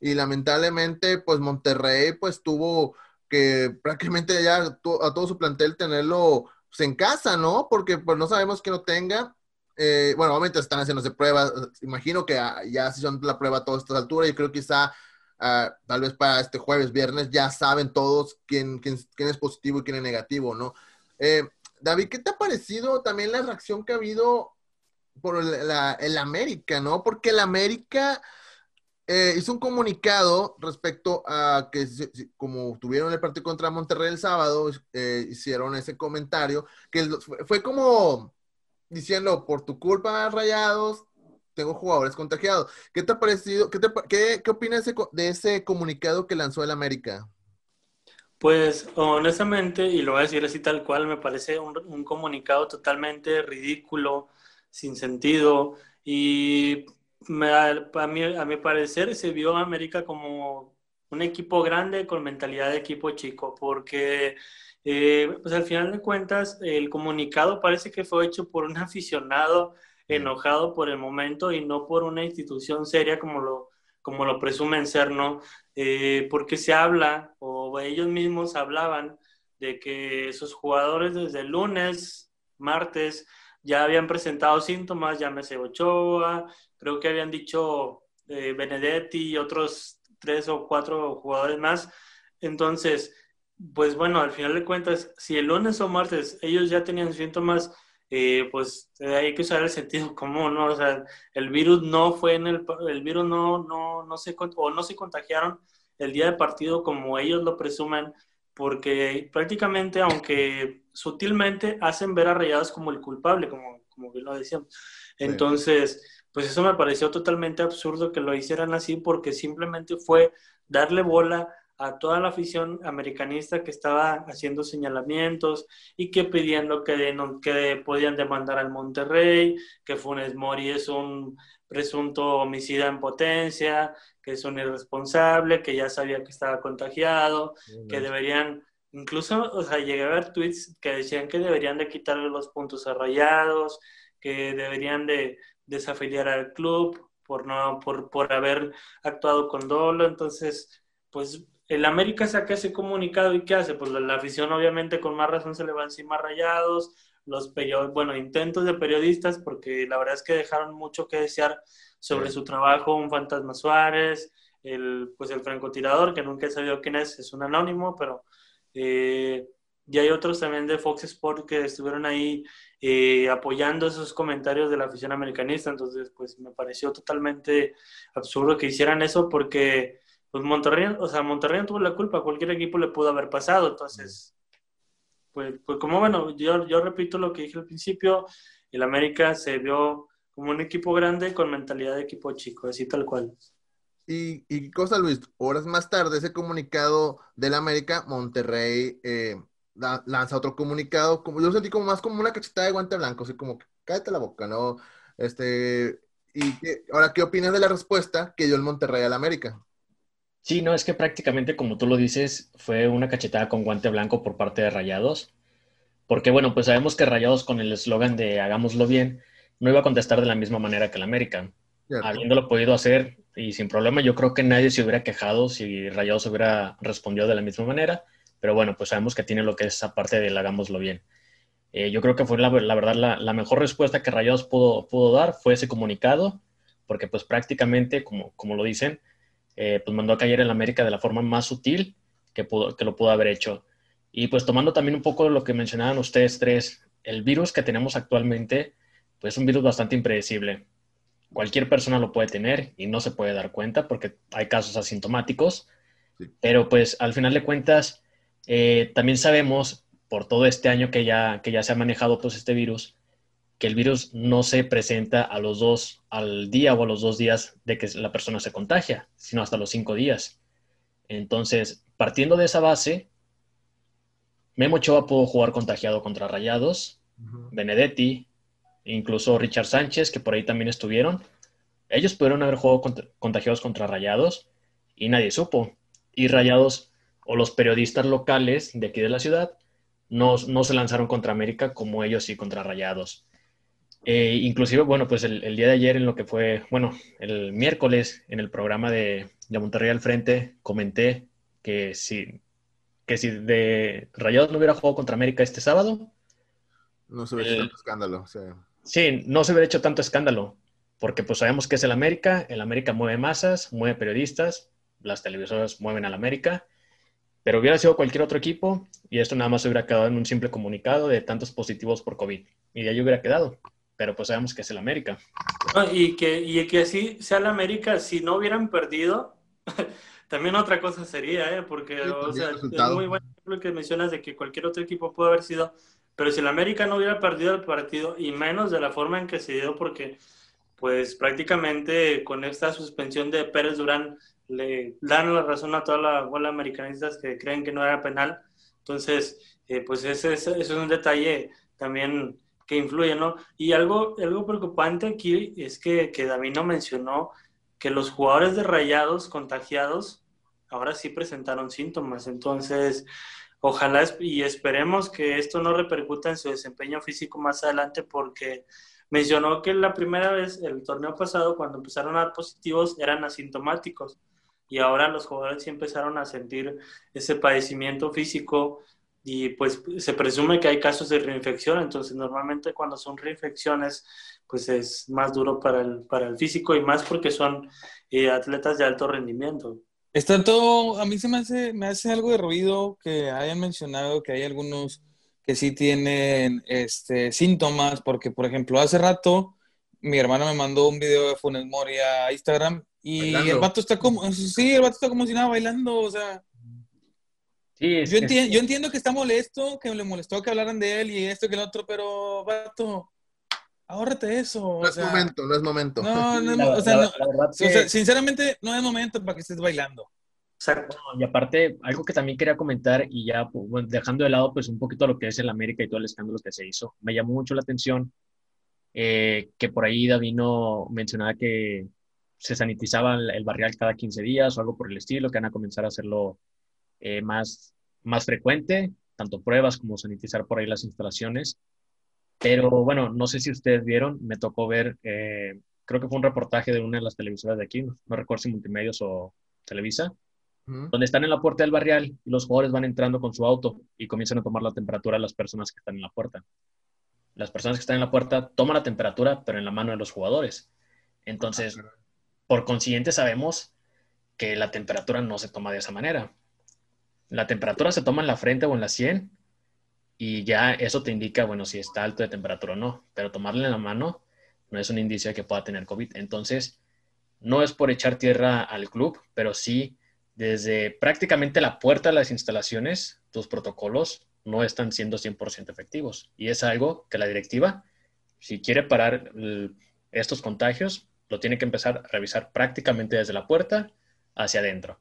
y lamentablemente, pues Monterrey, pues tuvo que prácticamente ya a todo su plantel tenerlo pues, en casa, ¿no? Porque pues no sabemos que no tenga. Eh, bueno, obviamente están haciéndose pruebas. Imagino que ah, ya se son la prueba a todas estas alturas. Yo creo que quizá ah, tal vez para este jueves, viernes, ya saben todos quién, quién, quién es positivo y quién es negativo, ¿no? Eh, David, ¿qué te ha parecido también la reacción que ha habido por el América, ¿no? Porque el América eh, hizo un comunicado respecto a que, como tuvieron el partido contra Monterrey el sábado, eh, hicieron ese comentario, que fue como diciendo, por tu culpa, Rayados, tengo jugadores contagiados. ¿Qué te ha parecido? ¿Qué, qué, qué opinas de ese comunicado que lanzó el América? Pues honestamente, y lo voy a decir así tal cual, me parece un comunicado totalmente ridículo, sin sentido, y me, a, mí, a mi parecer se vio a América como un equipo grande con mentalidad de equipo chico, porque eh, pues al final de cuentas el comunicado parece que fue hecho por un aficionado enojado por el momento y no por una institución seria como lo, como lo presumen ser, ¿no? Eh, porque se habla, o ellos mismos hablaban, de que sus jugadores desde el lunes, martes, ya habían presentado síntomas, llámese Ochoa, creo que habían dicho eh, Benedetti y otros tres o cuatro jugadores más. Entonces, pues bueno, al final de cuentas, si el lunes o martes ellos ya tenían síntomas, eh, pues eh, hay que usar el sentido común, ¿no? O sea, el virus no fue en el, el virus no, no, no se, o no se contagiaron el día de partido como ellos lo presumen, porque prácticamente, aunque sutilmente, hacen ver a Rayados como el culpable, como, como bien lo decíamos. Entonces, pues eso me pareció totalmente absurdo que lo hicieran así, porque simplemente fue darle bola a toda la afición americanista que estaba haciendo señalamientos y que pidiendo que, que podían demandar al Monterrey, que Funes Mori es un presunto homicida en potencia, que es un irresponsable, que ya sabía que estaba contagiado, que deberían, incluso, o sea, llegué a ver tweets que decían que deberían de quitarle los puntos a rayados, que deberían de desafiliar al club por no, por, por haber actuado con dolo, entonces, pues el América saca ese comunicado y ¿qué hace? Pues la, afición obviamente con más razón se le va encima rayados, los bueno, intentos de periodistas, porque la verdad es que dejaron mucho que desear sobre su trabajo, un Fantasma Suárez, el, pues el francotirador, que nunca he sabido quién es, es un anónimo, pero eh, y hay otros también de Fox Sport que estuvieron ahí eh, apoyando esos comentarios de la afición americanista, entonces pues me pareció totalmente absurdo que hicieran eso porque pues Monterrey, o sea, Monterrey no tuvo la culpa, cualquier equipo le pudo haber pasado, entonces pues, pues como bueno, yo, yo repito lo que dije al principio, el América se vio como un equipo grande con mentalidad de equipo chico, así tal cual. Y, y cosa, Luis, horas más tarde, ese comunicado del América, Monterrey eh, lanza otro comunicado, como yo lo sentí como más como una cachetada de guante blanco, así como, cállate la boca, ¿no? Este, y ahora, ¿qué opinas de la respuesta que dio el Monterrey al América? Sí, no, es que prácticamente, como tú lo dices, fue una cachetada con guante blanco por parte de Rayados. Porque, bueno, pues sabemos que Rayados con el eslogan de hagámoslo bien, no iba a contestar de la misma manera que el América. Habiéndolo podido hacer y sin problema, yo creo que nadie se hubiera quejado si Rayados hubiera respondido de la misma manera, pero bueno, pues sabemos que tiene lo que es esa parte del hagámoslo bien. Eh, yo creo que fue la, verdad la, mejor respuesta que Rayados pudo, pudo dar fue ese comunicado, porque pues prácticamente, como, como lo dicen, eh, pues mandó a caer el América de la forma más sutil que, pudo, que lo pudo haber hecho. Y pues tomando también un poco lo que mencionaban ustedes tres, el virus que tenemos actualmente, pues es un virus bastante impredecible cualquier persona lo puede tener y no se puede dar cuenta porque hay casos asintomáticos, pero pues al final de cuentas eh, también sabemos por todo este año que ya, que ya se ha manejado pues este virus, que el virus no se presenta a los dos, al día o a los dos días de que la persona se contagia, sino hasta los cinco días. Entonces, partiendo de esa base, Memo Ochoa pudo jugar contagiado contra Rayados, Benedetti, incluso Richard Sánchez, que por ahí también estuvieron. Ellos pudieron haber jugado contagiados contra Rayados y nadie supo. Y Rayados o los periodistas locales de aquí de la ciudad no, se lanzaron contra América como ellos sí contra Rayados. Eh, inclusive, bueno, pues el, día de ayer en lo que fue, bueno, el miércoles en el programa de, de Monterrey al Frente, comenté que si, que si de Rayados no hubiera jugado contra América este sábado, no se hubiera hecho escándalo. O sea. Sí, no se hubiera hecho tanto escándalo, porque pues sabemos que es el América, el América mueve masas, mueve periodistas, las televisoras mueven al América, pero hubiera sido cualquier otro equipo y esto nada más hubiera quedado en un simple comunicado de tantos positivos por COVID y de ahí hubiera quedado, pero pues sabemos que es el América. y, que, y que así sea el América, si no hubieran perdido, también otra cosa sería, ¿eh? porque o sea, es muy bueno lo que mencionas de que cualquier otro equipo puede haber sido pero si el América no hubiera perdido el partido, y menos de la forma en que se dio, porque pues prácticamente con esta suspensión de Pérez Durán le dan la razón a toda la bola americanistas que creen que no era penal. Entonces, eh, pues ese, ese, es un detalle también que influye, ¿no? Y algo, algo preocupante aquí es que, que David no mencionó que los jugadores de rayados contagiados ahora sí presentaron síntomas. Entonces, Ojalá y esperemos que esto no repercuta en su desempeño físico más adelante porque mencionó que la primera vez, el torneo pasado, cuando empezaron a dar positivos, eran asintomáticos y ahora los jugadores sí empezaron a sentir ese padecimiento físico y pues se presume que hay casos de reinfección, entonces normalmente cuando son reinfecciones pues es más duro para el, para el físico y más porque son eh, atletas de alto rendimiento. Está todo, a mí se me hace, me hace algo de ruido que hayan mencionado que hay algunos que sí tienen este, síntomas, porque por ejemplo, hace rato mi hermana me mandó un video de Funes Mori a Instagram y el vato está como, sí, el vato está como si nada bailando, o sea. Sí, yo, entiendo, yo entiendo que está molesto, que le molestó que hablaran de él y esto que el otro, pero vato, ahórrate eso. No es momento, no es momento. No, no, o sea, sinceramente, no es momento para que estés bailando. Exacto. y aparte, algo que también quería comentar, y ya pues, dejando de lado pues un poquito lo que es el América y todo el escándalo que se hizo, me llamó mucho la atención eh, que por ahí Davino mencionaba que se sanitizaba el, barrial cada 15 días o algo por el estilo, que van a comenzar a hacerlo eh, más, más frecuente, tanto pruebas como sanitizar por ahí las instalaciones. Pero bueno, no sé si ustedes vieron, me tocó ver, eh, creo que fue un reportaje de una de las televisoras de aquí, no, recuerdo si Multimedios o Televisa, donde están en la puerta del barrial y los jugadores van entrando con su auto y comienzan a tomar la temperatura a las personas que están en la puerta. Las personas que están en la puerta toman la temperatura, pero en la mano de los jugadores. Entonces, ah, por consiguiente, sabemos que la temperatura no se toma de esa manera. La temperatura se toma en la frente o en la sien y ya eso te indica, bueno, si está alto de temperatura o no, pero tomarle en la mano no es un indicio de que pueda tener COVID. Entonces, no es por echar tierra al club, pero sí desde prácticamente la puerta de las instalaciones, tus protocolos no están siendo 100% efectivos. Y es algo que la directiva, si quiere parar estos contagios, lo tiene que empezar a revisar prácticamente desde la puerta hacia adentro.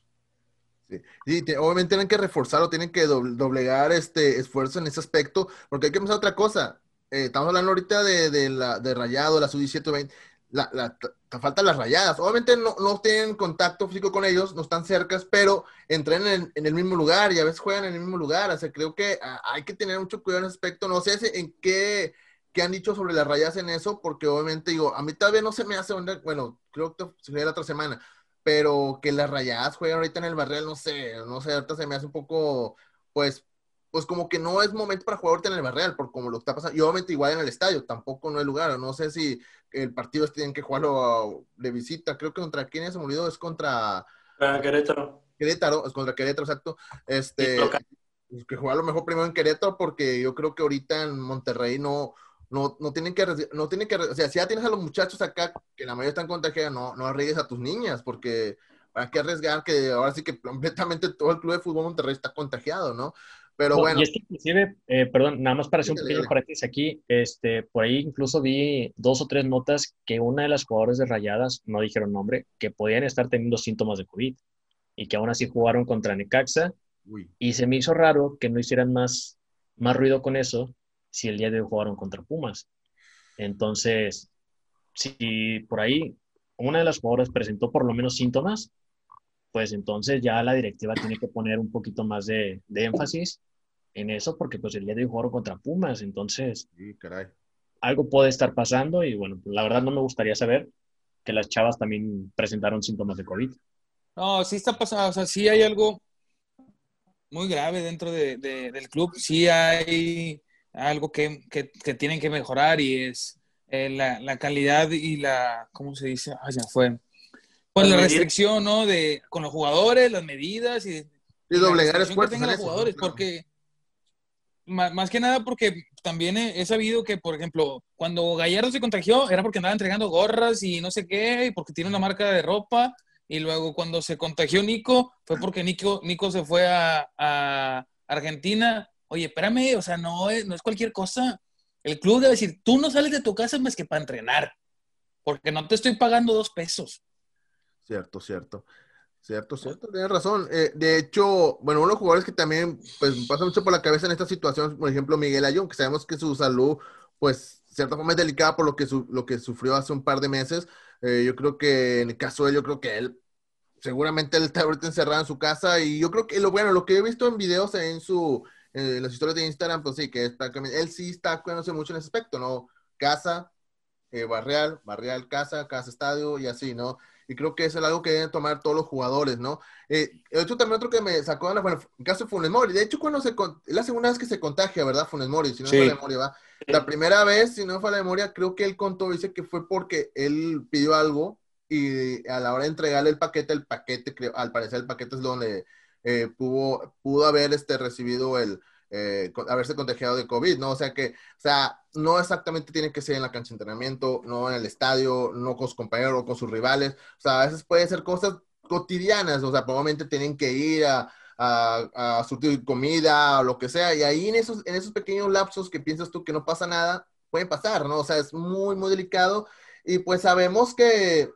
Sí, obviamente tienen que reforzarlo, tienen que doblegar este esfuerzo en ese aspecto, porque hay que pensar otra cosa. Eh, estamos hablando ahorita de, la, de Rayado, la sub-17, la, la, faltan las rayadas. Obviamente no, no, tienen contacto físico con ellos, no están cercas, pero entran en, el mismo lugar y a veces juegan en el mismo lugar. O sea, creo que ah, hay que tener mucho cuidado en ese aspecto. No sé en qué, qué han dicho sobre las rayadas en eso, porque obviamente digo, a mí todavía no se me hace, bueno, creo que sería la otra semana, pero que las rayadas jueguen ahorita en el barril, no sé, no sé, ahorita se me hace un poco, pues, pues como que no es momento para jugar ahorita en el barreal, por como lo está pasando, y obviamente igual en el estadio, tampoco no hay lugar, no sé si el partido tienen que jugarlo de visita, creo que contra quién es, se me olvidó, es contra... Querétaro. Querétaro, es contra Querétaro, exacto. Este, pues, que jugarlo mejor primero en Querétaro, porque yo creo que ahorita en Monterrey no, no, no tienen que, no tienen que, o sea, si ya tienes a los muchachos acá, que la mayoría están contagiados, no, no arriesgues a tus niñas, porque para qué arriesgar que ahora sí que completamente todo el club de fútbol Monterrey está contagiado, ¿no? Pero bueno. Y es que inclusive, eh, perdón, nada más para hacer un pequeño paréntesis aquí, este, por ahí incluso vi dos o tres notas que una de las jugadoras de Rayadas, no dijeron nombre, que podían estar teniendo síntomas de COVID y que aún así jugaron contra Necaxa. Y se me hizo raro que no hicieran más, más ruido con eso si el día de hoy jugaron contra Pumas. Entonces, si por ahí una de las jugadoras presentó por lo menos síntomas, pues entonces ya la directiva tiene que poner un poquito más de, de énfasis en eso porque pues el día de hoy jugaron contra Pumas, entonces algo puede estar pasando y bueno, la verdad no me gustaría saber que las chavas también presentaron síntomas de COVID. No, sí está pasando, o sea, sí hay algo muy grave dentro de, del club, sí hay algo que, que, tienen que mejorar y es eh, la, la, calidad y la, ¿cómo se dice? Ah, ya fue. Pues la restricción, ¿no? De, con los jugadores, las medidas y... Y doblegar esfuerzos. los jugadores, porque más, que nada porque también he, sabido que, por ejemplo, cuando Gallardo se contagió era porque andaba entregando gorras y no sé qué, y porque tiene una marca de ropa. Y luego cuando se contagió Nico, fue porque Nico, Nico se fue a, Argentina. Oye, espérame, o sea, no es, no es cualquier cosa. El club debe decir, tú no sales de tu casa más que para entrenar, porque no te estoy pagando dos pesos. Cierto, cierto. Cierto, cierto, tienes razón. Eh, de hecho, bueno, uno de los jugadores que también pues, pasa mucho por la cabeza en esta situación, por ejemplo, Miguel Ayón, que sabemos que su salud, pues, cierta forma es delicada por lo que, lo que sufrió hace un par de meses. Eh, yo creo que en el caso de él, yo creo que él, seguramente él está ahorita encerrado en su casa y yo creo que lo bueno, lo que he visto en videos en su, en las historias de Instagram, pues sí, que está, él sí está cuidándose mucho en ese aspecto, ¿no? Casa, eh, barrial, barrial, casa, casa, estadio y así, ¿no? y creo que es algo que deben tomar todos los jugadores, ¿no? Eh, de hecho, también otro que me sacó, bueno, en caso de Funes Mori, de hecho, cuando se, es la segunda vez que se contagia, ¿verdad? Funes Mori, si no fue la memoria, va. La primera vez, si no fue la memoria, creo que él contó, dice que fue porque él pidió algo y a la hora de entregarle el paquete, el paquete, creo, al parecer el paquete es donde eh, pudo, pudo haber este, recibido el, eh, haberse contagiado de COVID, ¿no? O sea que, o sea, no exactamente tiene que ser en la cancha de entrenamiento, no en el estadio, no con sus compañeros o con sus rivales, o sea, a veces puede ser cosas cotidianas, o sea, probablemente tienen que ir a, a, a surtir comida o lo que sea, y ahí en esos, en esos pequeños lapsos que piensas tú que no pasa nada, puede pasar, ¿no? O sea, es muy, muy delicado, y pues sabemos que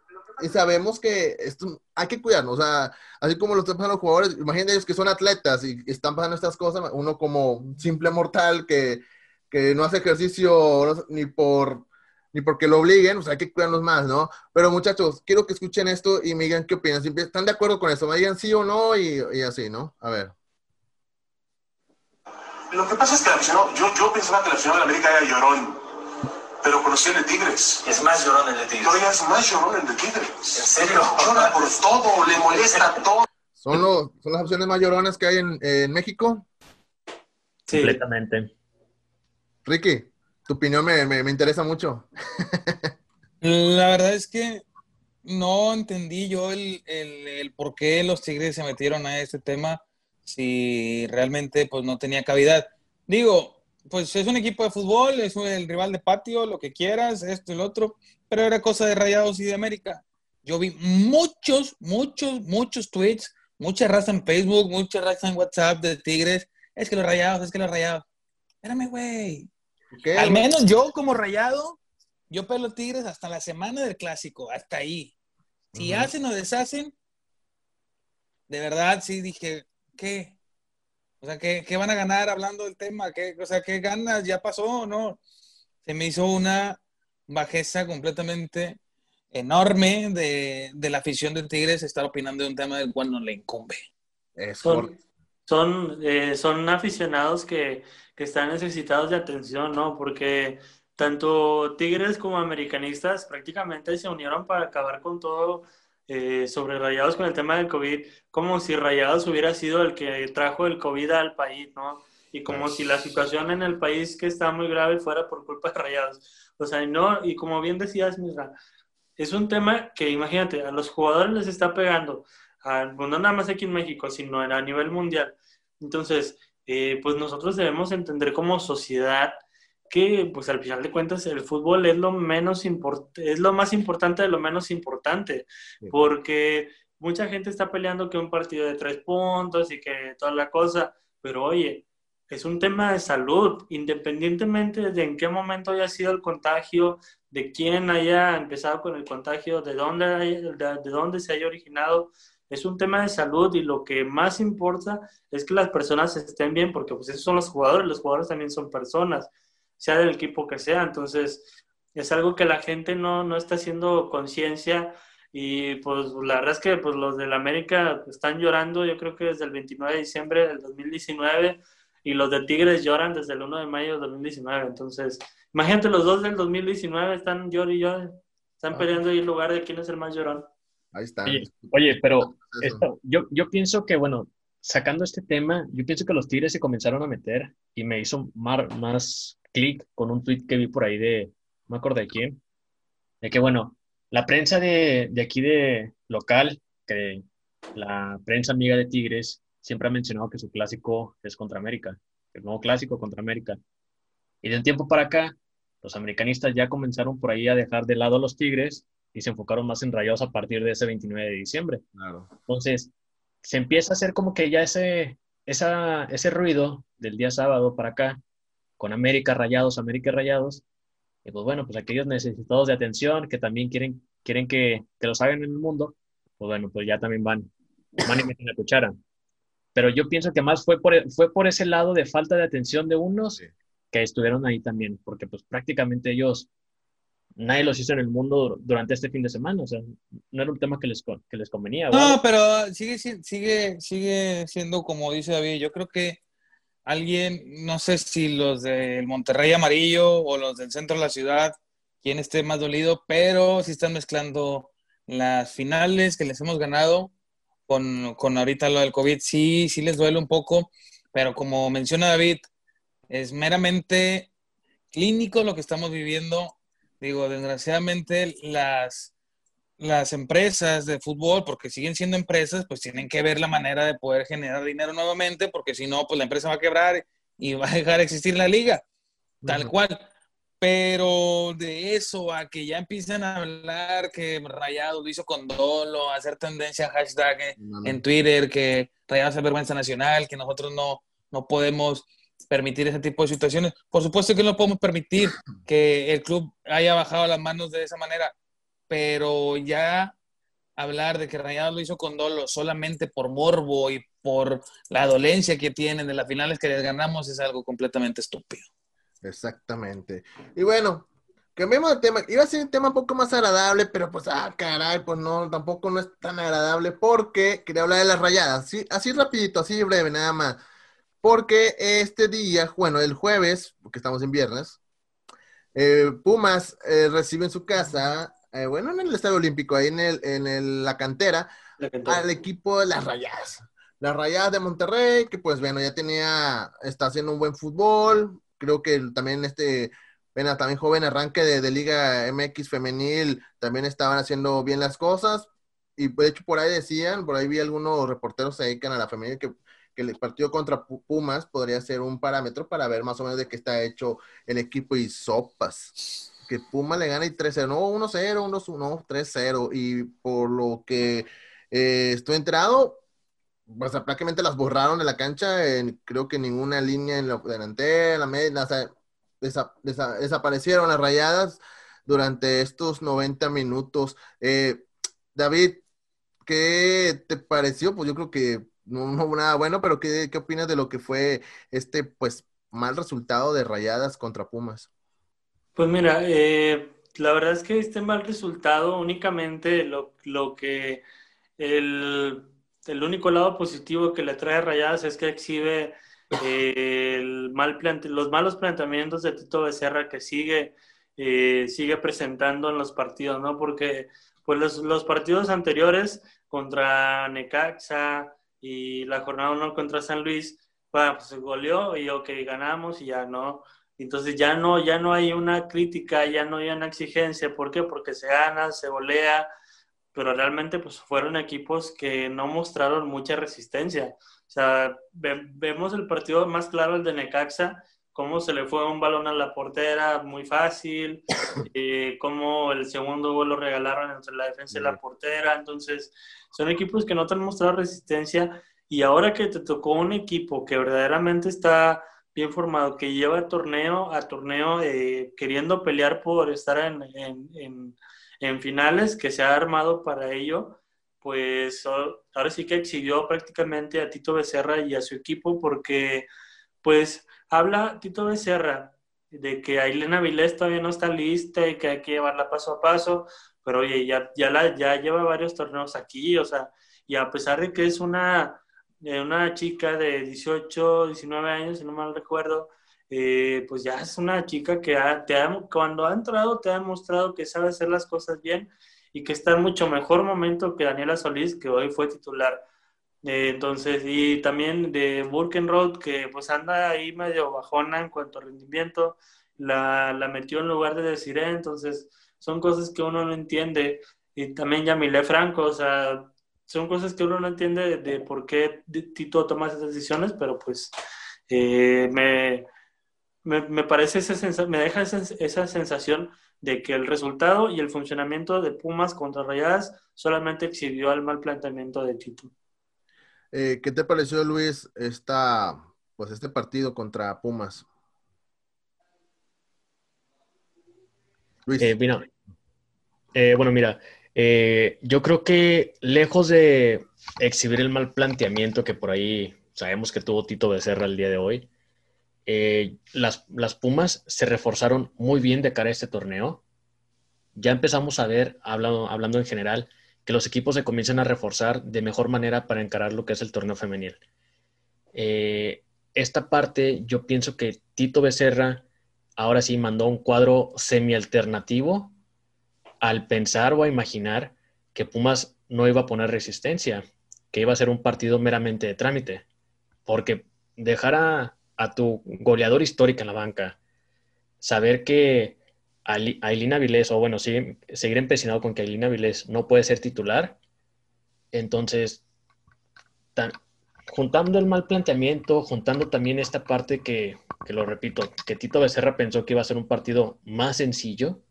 y sabemos que esto, hay que cuidarnos, o sea, así como lo están pasando los jugadores, imagínense ellos que son atletas y están pasando estas cosas, uno como simple mortal que, que no hace ejercicio ni por ni porque lo obliguen, o sea, hay que cuidarnos más, ¿no? Pero muchachos, quiero que escuchen esto y me digan qué opinan, si están de acuerdo con eso, me digan sí o no y, así, ¿no? A ver. Lo que pasa es que la yo, yo pensaba que la aficionado de América era llorón pero conocí el de Tigres. Es más llorón el de Tigres. Todavía es más llorón el de Tigres. ¿En serio? Llora por todo, le molesta todo. ¿Son, los, ¿Son las opciones más lloronas que hay en, en México? Sí. Completamente. Ricky, tu opinión me, me, me interesa mucho. La verdad es que no entendí yo el, el, el, por qué los Tigres se metieron a este tema si realmente pues no tenía cavidad. Digo, pues es un equipo de fútbol, es el rival de patio, lo que quieras, esto y lo otro, pero era cosa de Rayados y de América. Yo vi muchos, muchos, muchos tweets, mucha raza en Facebook, mucha raza en WhatsApp de Tigres. Es que los Rayados, es que los Rayados. Espérame, güey. Al menos yo como Rayado, yo pelo Tigres hasta la semana del clásico, hasta ahí. Si hacen o deshacen, de verdad sí dije, ¿qué? O sea, ¿qué, ¿qué, van a ganar hablando del tema? ¿Qué, o sea, ¿qué ganas? ¿Ya pasó o no? Se me hizo una bajeza completamente enorme de, de, la afición de Tigres estar opinando de un tema del cual no le incumbe. Son, son, eh, son aficionados que, que, están necesitados de atención, ¿no? Porque tanto Tigres como americanistas prácticamente se unieron para acabar con todo eh, sobre Rayados con el tema del COVID, como si Rayados hubiera sido el que trajo el COVID al país, ¿no? Y como si la situación en el país que está muy grave fuera por culpa de Rayados. O sea, no, y como bien decías, Misra, es un tema que imagínate, a los jugadores les está pegando, a, no nada más aquí en México, sino a nivel mundial. Entonces, eh, pues nosotros debemos entender como sociedad que pues al final de cuentas el fútbol es lo menos es lo más importante de lo menos importante, porque mucha gente está peleando que un partido de tres puntos y que toda la cosa, pero oye, es un tema de salud, independientemente de en qué momento haya sido el contagio, de quién haya empezado con el contagio, de dónde, de, de dónde se haya originado, es un tema de salud y lo que más importa es que las personas estén bien, porque pues esos son los jugadores, los jugadores también son personas sea del equipo que sea. Entonces, es algo que la gente no, no está haciendo conciencia y pues la verdad es que pues, los del América están llorando, yo creo que desde el 29 de diciembre del 2019 y los de Tigres lloran desde el 1 de mayo del 2019. Entonces, imagínate, los dos del 2019 están llorando y llorando, están peleando ahí el lugar de quién es el más llorón. Ahí está. Oye, pero esto, yo, yo pienso que, bueno, sacando este tema, yo pienso que los Tigres se comenzaron a meter y me hizo más, más clic con un tweet que vi por ahí de, no me acuerdo de quién, de que, bueno, la prensa de, de aquí de local, que la prensa amiga de Tigres, siempre ha mencionado que su clásico es contra América, el nuevo clásico contra América. Y de un tiempo para acá, los americanistas ya comenzaron por ahí a dejar de lado a los Tigres y se enfocaron más en Rayados a partir de ese 29 de diciembre. Claro. Entonces, se empieza a hacer como que ya ese, esa, ese ruido del día sábado para acá, con América Rayados, América Rayados. Y pues bueno, pues aquellos necesitados de atención que también quieren, quieren que, que los hagan en el mundo, pues bueno, pues ya también van, van y meten la cuchara. Pero yo pienso que más fue por, fue por ese lado de falta de atención de unos que estuvieron ahí también, porque pues prácticamente ellos, nadie los hizo en el mundo durante este fin de semana, o sea, no era un tema que les, que les convenía. No, pero sigue, sigue, sigue siendo como dice David, yo creo que alguien, no sé si los del Monterrey Amarillo o los del centro de la ciudad, quien esté más dolido, pero si están mezclando las finales que les hemos ganado con, con ahorita lo del COVID, sí, sí les duele un poco, pero como menciona David, es meramente clínico lo que estamos viviendo. Digo, desgraciadamente las, las empresas de fútbol, porque siguen siendo empresas, pues tienen que ver la manera de poder generar dinero nuevamente, porque si no, pues la empresa va a quebrar y va a dejar de existir la liga, tal cual. Pero de eso a que ya empiezan a hablar que Rayado lo hizo con dolo, a hacer tendencia hashtag en Twitter, que Rayado es vergüenza nacional, que nosotros no, no podemos permitir ese tipo de situaciones. Por supuesto que no podemos permitir que el club haya bajado las manos de esa manera, pero ya hablar de que Rayados lo hizo con dolo solamente por morbo y por la dolencia que tienen de las finales que les ganamos es algo completamente estúpido. Exactamente. Y bueno, cambiemos de tema. Iba a ser un tema un poco más agradable, pero pues, ah, caray, pues no, tampoco no es tan agradable porque quería hablar de las rayadas. Sí, así rapidito, así breve, nada más. Porque este día, bueno, el jueves, porque estamos en viernes, eh, Pumas eh, recibe en su casa eh, bueno, en el Estadio Olímpico, ahí en, el, en la, cantera, al equipo de las Rayadas. Las Rayadas de Monterrey, que pues bueno, ya tenía, está haciendo un buen fútbol. Creo que también este Bueno, también joven arranque de, de, Liga MX femenil, también estaban haciendo bien las cosas. Y de hecho por ahí decían, por ahí vi algunos reporteros se dedican a la femenil que, que el partido contra Pumas podría ser un parámetro para ver más o menos de qué está hecho el equipo y sopas. Que Pumas le gana y 3-0, no 1-0, 1-1, 3-0. Y por lo que eh, estoy enterado, pues prácticamente las borraron de la cancha, creo que ninguna línea en la delantera, en la media, o sea, desaparecieron las rayadas durante estos 90 minutos. Eh, David, ¿qué te pareció? Pues yo creo que no, hubo nada bueno, pero ¿qué, ¿qué, opinas de lo que fue este pues mal resultado de rayadas contra Pumas? Pues mira, eh, la verdad es que este mal resultado únicamente lo, lo que el, el, único lado positivo que le trae rayadas es que exhibe el mal los malos planteamientos de Tito Becerra que sigue, eh, sigue presentando en los partidos, ¿no? Porque pues los, los partidos anteriores contra Necaxa y la jornada 1 contra San Luis, bueno, pues goleó y ok, ganamos y ya no. Entonces ya no, ya no hay una crítica, ya no hay una exigencia. ¿Por qué? Porque se gana, se golea, pero realmente pues fueron equipos que no mostraron mucha resistencia. O sea, vemos el partido más claro, el de Necaxa, cómo se le fue un balón a la portera muy fácil, eh, cómo el segundo gol lo regalaron entre la defensa y la portera. Entonces, son equipos que no te han mostrado resistencia y ahora que te tocó un equipo que verdaderamente está bien formado, que lleva torneo a torneo eh, queriendo pelear por estar en, en, finales, que se ha armado para ello, pues ahora sí que exhibió prácticamente a Tito Becerra y a su equipo porque pues habla Tito Becerra de que Ailena Vilés todavía no está lista y que hay que llevarla paso a paso, pero oye, ya, ya lleva varios torneos aquí, o sea, y a pesar de que es una, eh, una chica de 18, 19 años, si no mal recuerdo, eh, pues ya es una chica que te cuando ha entrado te ha demostrado que sabe hacer las cosas bien y que está en mucho mejor momento que Daniela Solís, que hoy fue titular. Eh, entonces, y también de Burkenroad, que pues anda ahí medio bajona en cuanto a rendimiento, la, la metió en lugar de Desiree, entonces son cosas que uno no entiende. Y también Yamile Franco, o sea, son cosas que uno no entiende de, por qué Tito toma esas decisiones, pero pues eh, me, me, me, parece, esa me deja esa, esa sensación de que el resultado y el funcionamiento de Pumas contra Rayadas solamente exhibió al mal planteamiento de Tito. Eh, ¿Qué te pareció, Luis, esta, pues este partido contra Pumas? Luis. Eh, mira, eh, bueno, mira, yo creo que lejos de exhibir el mal planteamiento que por ahí sabemos que tuvo Tito Becerra el día de hoy, eh, las, las, Pumas se reforzaron muy bien de cara a este torneo. Ya empezamos a ver, hablando, hablando en general, que los equipos se comienzan a reforzar de mejor manera para encarar lo que es el torneo femenil. Eh, esta parte, yo pienso que Tito Becerra ahora sí mandó un cuadro semi-alternativo al pensar o a imaginar que Pumas no iba a poner resistencia, que iba a ser un partido meramente de trámite, porque dejar a, a tu goleador histórico en la banca, saber que Ailina Vilés, o bueno, seguir, empecinado con que Ailina Vilés no puede ser titular, entonces, juntando el mal planteamiento, juntando también esta parte que, que, lo repito, que Tito Becerra pensó que iba a ser un partido más sencillo,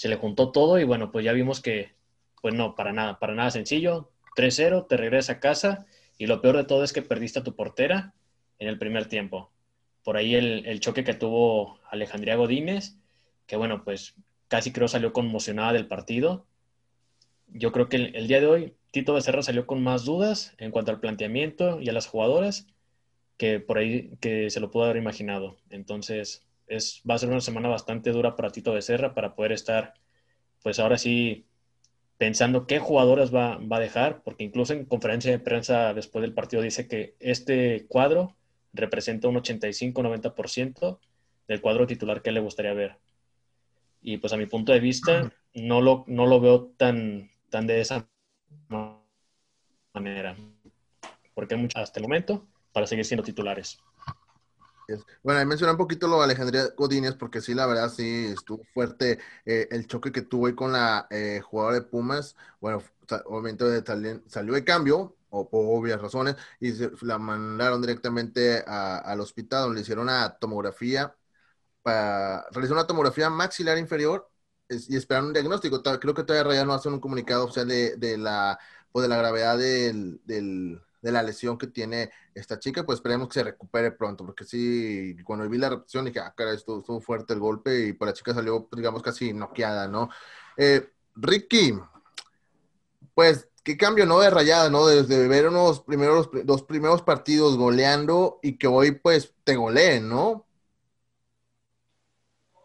se le juntó todo y bueno, pues ya vimos que, pues no, para nada, para nada sencillo, 3-0, te regresas a casa y lo peor de todo es que perdiste a tu portera en el primer tiempo. Por ahí el, choque que tuvo Alejandría Godínez, que bueno, pues casi creo salió conmocionada del partido. Yo creo que el, día de hoy Tito Becerra salió con más dudas en cuanto al planteamiento y a las jugadoras que por ahí que se lo pudo haber imaginado. Entonces, es, va a ser una semana bastante dura para Tito Becerra para poder estar, pues ahora sí, pensando qué jugadoras va, va, a dejar, porque incluso en conferencia de prensa después del partido dice que este cuadro representa un 85-90% del cuadro titular que le gustaría ver. Y pues a mi punto de vista, no lo, no lo veo tan, tan de esa manera, porque hay mucho hasta el momento para seguir siendo titulares. Bueno, ahí mencioné un poquito lo de Alejandría Godínez, porque sí, la verdad, sí, estuvo fuerte eh, el choque que tuvo ahí con la eh, jugadora de Pumas. Bueno, obviamente salió de cambio, o por obvias razones, y se la mandaron directamente al hospital donde le hicieron una tomografía, para realizar una tomografía maxilar inferior y esperar un diagnóstico. Creo que todavía no hace un comunicado oficial de, de la, o de la gravedad del, del de la lesión que tiene esta chica, pues esperemos que se recupere pronto, porque sí, cuando vi la repetición dije, ah, cara, estuvo, estuvo fuerte el golpe y por pues la chica salió, digamos, casi noqueada, ¿no? Eh, Ricky, pues, qué cambio, ¿no? De rayada, ¿no? Desde ver unos primeros, dos primeros partidos goleando y que hoy, pues, te goleen, ¿no?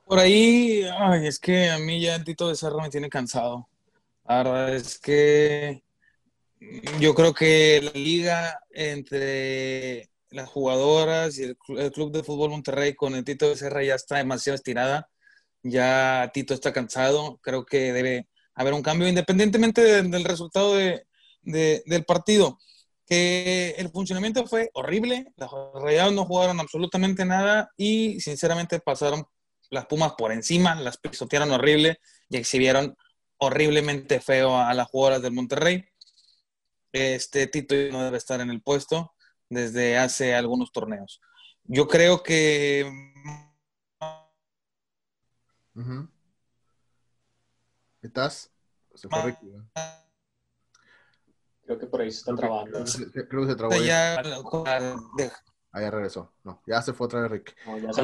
Por ahí, ay, es que a mí ya el Tito de Cerro me tiene cansado. La verdad es que yo creo que la liga entre las jugadoras y el, Club de Fútbol Monterrey con el Tito Becerra ya está demasiado estirada. Ya Tito está cansado. Creo que debe haber un cambio independientemente del resultado del partido. Que el funcionamiento fue horrible. Las rayadas no jugaron absolutamente nada y sinceramente pasaron las Pumas por encima, las pisotearon horrible y exhibieron horriblemente feo a las jugadoras del Monterrey este Tito no debe estar en el puesto desde hace algunos torneos. Yo creo que... ¿Estás? Se fue Ricky, Creo que por ahí se está trabando. Creo que se trabó. Ya, ah, ya regresó. No, ya se fue otra vez Ricky.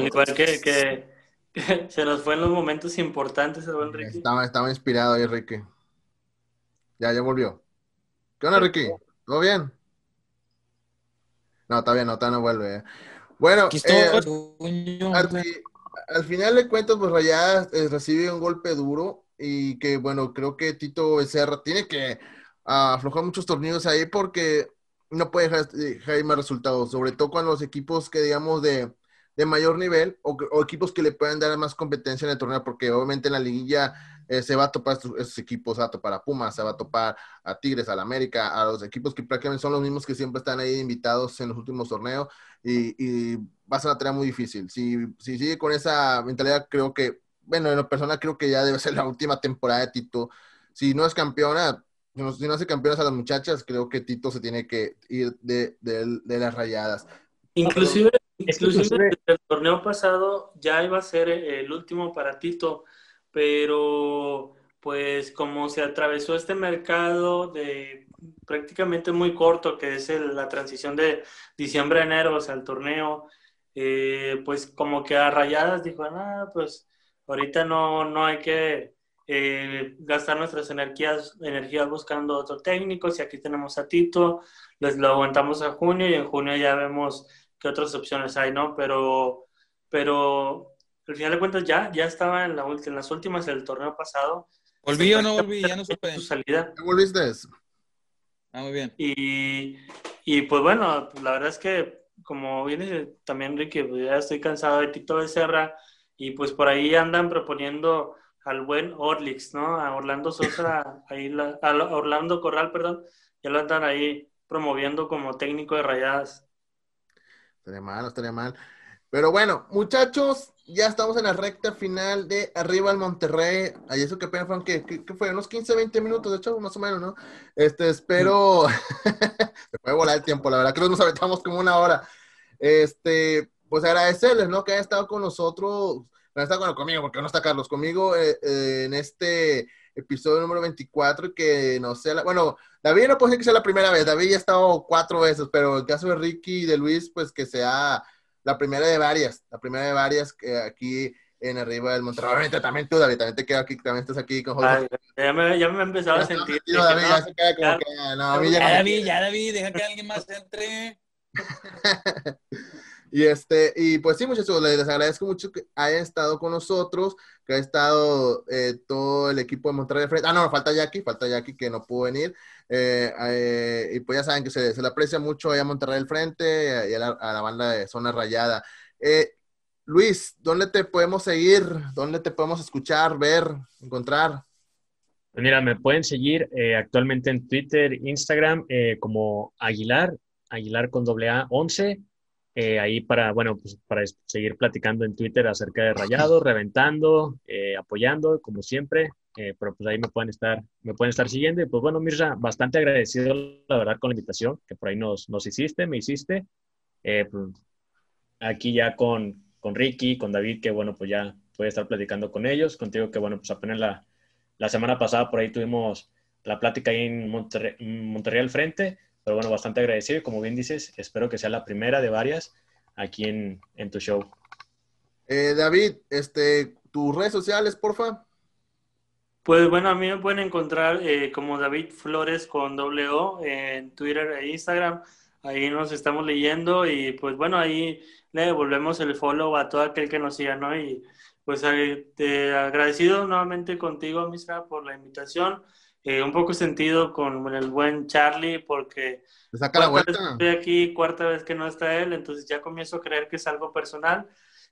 igual que, que, se nos fue en los momentos importantes el buen Ricky. Estaba, estaba inspirado ahí Ricky. Ya, ya volvió. ¿Qué onda, Ricky? ¿Todo bien? No, está bien, no, está no vuelve. Eh. Bueno, eh, al, final de cuentas, pues Rayadas eh, recibe un golpe duro y que, bueno, creo que Tito Becerra tiene que aflojar muchos torneos ahí porque no puede dejar, más resultados, sobre todo cuando los equipos que, digamos, de, mayor nivel o, o, equipos que le puedan dar más competencia en el torneo, porque obviamente en la liguilla eh, se va a topar esos equipos, se va a topar a Pumas, se va a topar a Tigres, al América, a los equipos que prácticamente son los mismos que siempre están ahí invitados en los últimos torneos y, va a ser una tarea muy difícil. Si, si sigue con esa mentalidad, creo que, bueno, en lo personal creo que ya debe ser la última temporada de Tito. Si no es campeona, si no, hace campeonas a las muchachas, creo que Tito se tiene que ir de, las rayadas. Inclusive, inclusive el torneo pasado ya iba a ser el último para Tito pero pues como se atravesó este mercado de prácticamente muy corto, que es la transición de diciembre a enero, o sea, el torneo, eh, pues como que a rayadas dijo, ah, pues ahorita no, no hay que eh, gastar nuestras energías, energías buscando otro técnico, si aquí tenemos a Tito, les lo aguantamos a junio y en junio ya vemos qué otras opciones hay, ¿no? Pero, pero al final de cuentas ya, ya estaba en, la, en las últimas del torneo pasado. ¿Volví o no volví? Ya no supe. Su salida. volviste? Ah, muy bien. Y, y pues bueno, la verdad es que como viene también Ricky, pues ya estoy cansado de Tito Becerra y pues por ahí andan proponiendo al buen Orlix, ¿no? A Orlando Sosa, ahí a Orlando Corral, perdón, ya lo andan ahí promoviendo como técnico de rayadas. Estaría mal, estaría mal. Pero bueno, muchachos, ya estamos en la recta final de Arriba al Monterrey. Ahí eso que apenas fueron, ¿qué, fue? Unos 15, 20 minutos, de hecho, más o menos, ¿no? Este, espero... Se puede volar el tiempo, la verdad, creo que nos aventamos como una hora. Este, pues agradecerles, ¿no? Que hayan estado con nosotros, que hayan estado conmigo, porque no está Carlos, conmigo eh, eh, en este episodio número 24 y que no sé, la, bueno, David no puede ser que sea la primera vez, David ya ha estado cuatro veces, pero el caso de Ricky y de Luis, pues que sea la primera de varias, la primera de varias que aquí en arriba del Monterrey. Obviamente también tú, David, también te quedo aquí, también estás aquí con José. ya, me, ya me he empezado a sentir. David, ya se queda como que, no, ya, David, ya, David, deja que alguien más entre. y este, y pues sí, muchachos, les agradezco mucho que hayan estado con nosotros, que ha estado eh, todo el equipo de Monterrey frente. Ah, no, falta Jackie, falta Jackie que no pudo venir. Eh, eh, y pues ya saben que se, le aprecia mucho a Monterrey del Frente y a la, banda de Zona Rayada. Luis, ¿dónde te podemos seguir? ¿Dónde te podemos escuchar, ver, encontrar? Pues mira, me pueden seguir actualmente en Twitter, Instagram como Aguilar, Aguilar con doble A 11. Eh, ahí para, bueno, pues para seguir platicando en Twitter acerca de Rayados, reventando, eh, apoyando, como siempre. Eh, pero pues ahí me pueden estar, me pueden estar siguiendo. Y pues bueno, Mirza, bastante agradecido, la verdad, con la invitación que por ahí nos, nos hiciste, me hiciste. Pues, aquí ya con, con Ricky, con David, que bueno, pues ya a estar platicando con ellos. Contigo, que bueno, pues apenas la, la semana pasada por ahí tuvimos la plática ahí en Monterrey, Monterrey al frente pero bueno, bastante agradecido y como bien dices, espero que sea la primera de varias aquí en, en tu show. Eh, David, este, tus redes sociales, porfa. Pues bueno, a mí me pueden encontrar eh, como David Flores con doble O en Twitter e Instagram. Ahí nos estamos leyendo y pues bueno, ahí le devolvemos el follow a todo aquel que nos siga, ¿no? Y pues te agradecido nuevamente contigo, Misra, por la invitación. Eh, un poco sentido con el buen Charlie porque saca la vuelta. estoy aquí, cuarta vez que no está él, entonces ya comienzo a creer que es algo personal,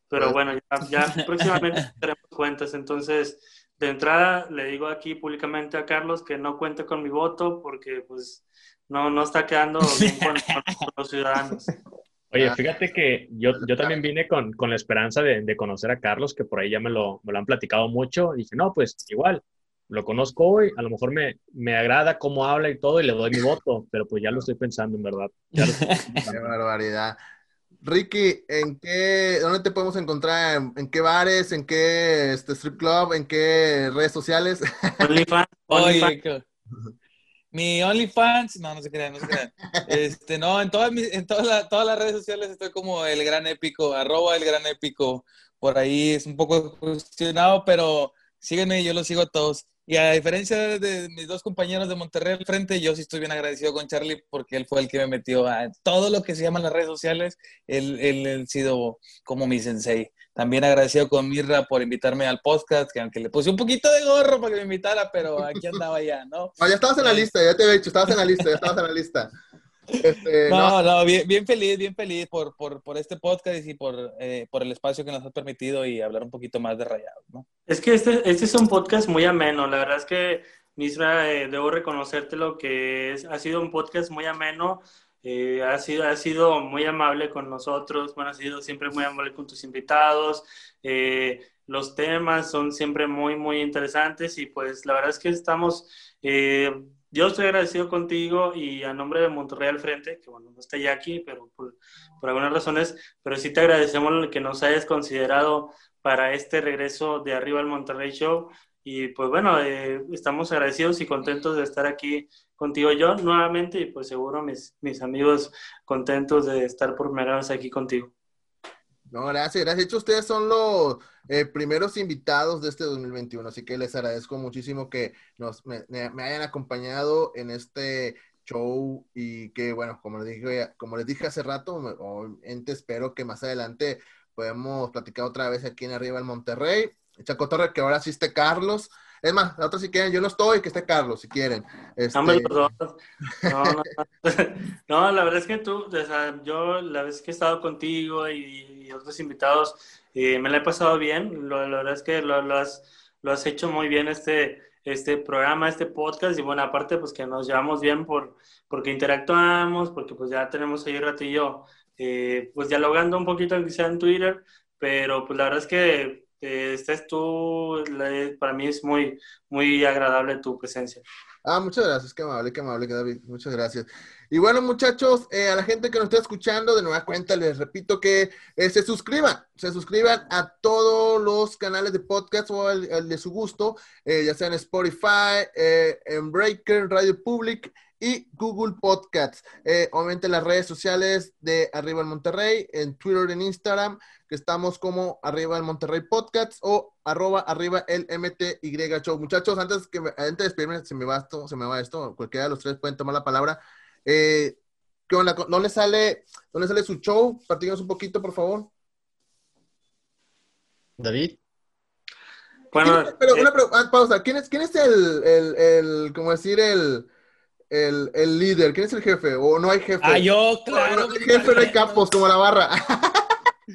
pero pues. bueno, ya, próximamente tenemos cuentas, entonces de entrada le digo aquí públicamente a Carlos que no cuente con mi voto porque pues no, no está quedando bien con, los ciudadanos. Oye, fíjate que yo, yo también vine con, con la esperanza de, de, conocer a Carlos, que por ahí ya me lo, me lo han platicado mucho. dije, no, pues igual, lo conozco hoy, a lo mejor me, me agrada cómo habla y todo y le doy mi voto, pero pues ya lo estoy pensando en verdad. qué barbaridad. Ricky, ¿en qué, dónde te podemos encontrar? ¿En, qué bares? ¿En qué este, strip club? ¿En qué redes sociales? OnlyFans. Oye, mi OnlyFans, no, no se crean, no se crean. Este, no, en todas, mis, en todas, todas las redes sociales estoy como el gran épico, arroba el gran épico. Por ahí es un poco cuestionado, pero sígueme, yo los sigo a todos. Y a diferencia de mis dos compañeros de Monterrey al frente, yo sí estoy bien agradecido con Charlie porque él fue el que me metió a todo lo que se llama las redes sociales. Él, él, ha sido como mi sensei. También agradecido con Mirra por invitarme al podcast, que aunque le puse un poquito de gorro para que me invitara, pero aquí andaba ya, ¿no? ya estabas en la lista, ya te he dicho, estabas en la lista, ya estabas en la lista. Este, no, no, bien, bien, feliz, bien feliz por, por, por este podcast y por, eh, por el espacio que nos ha permitido y hablar un poquito más de rayados, ¿no? Es que este, este es un podcast muy ameno, la verdad es que, Misra, eh, debo reconocerte lo que es, ha sido un podcast muy ameno, eh, ha, sido, ha sido muy amable con nosotros, bueno, ha sido siempre muy amable con tus invitados, los temas son siempre muy, muy interesantes y pues la verdad es que estamos yo estoy agradecido contigo y a nombre de Monterrey al frente, que bueno, no está ya aquí, pero por, algunas razones, pero sí te agradecemos que nos hayas considerado para este regreso de arriba al Monterrey Show. Y pues bueno, eh, estamos agradecidos y contentos de estar aquí contigo yo nuevamente y pues seguro mis, mis amigos contentos de estar por primera vez aquí contigo. No, gracias, gracias. De hecho, ustedes son los eh, primeros invitados de este 2021, así que les agradezco muchísimo que nos, me, hayan acompañado en este show y que, bueno, como les dije, como les dije hace rato, obviamente espero que más adelante podamos platicar otra vez aquí en Arriba en Monterrey. Chacotorre, que ahora esté Carlos. Es más, la otra si quieren, yo no estoy, que esté Carlos, si quieren. Este... No, no, no, la verdad es que tú, o sea, yo la vez que he estado contigo y, otros invitados, eh, me la he pasado bien. la verdad es que lo, has, lo has hecho muy bien este, este programa, este podcast. Y bueno, aparte, pues que nos llevamos bien por, porque interactuamos, porque pues ya tenemos ahí un ratillo, eh, pues dialogando un poquito, quizá en Twitter. Pero pues la verdad es que eh, estés tú, para mí es muy, muy agradable tu presencia. Ah, muchas gracias, qué amable, qué amable, David, muchas gracias. Y bueno, muchachos, eh, a la gente que nos está escuchando, de nueva cuenta, les repito que eh, se suscriban, se suscriban a todos los canales de podcast o el, de su gusto, ya sea en Spotify, en Breaker, Radio Public y Google Podcasts. obviamente las redes sociales de Arriba en Monterrey, en Twitter, en Instagram, que estamos como arriba el Monterrey Podcast o arroba arriba el MTY Show. Muchachos, antes, que antes de despedirme, se me va esto, se me va esto, cualquiera de los tres pueden tomar la palabra. Eh, ¿Dónde sale, dónde sale su show? Partíganos un poquito, por favor. David. Bueno, pero una eh, ah, pausa. ¿Quién es, quién es el, el, el, como decir, el, el, el, líder? ¿Quién es el jefe? ¿O no hay jefe? Ah, yo, claro. No, hay jefe, no hay capos, como la barra.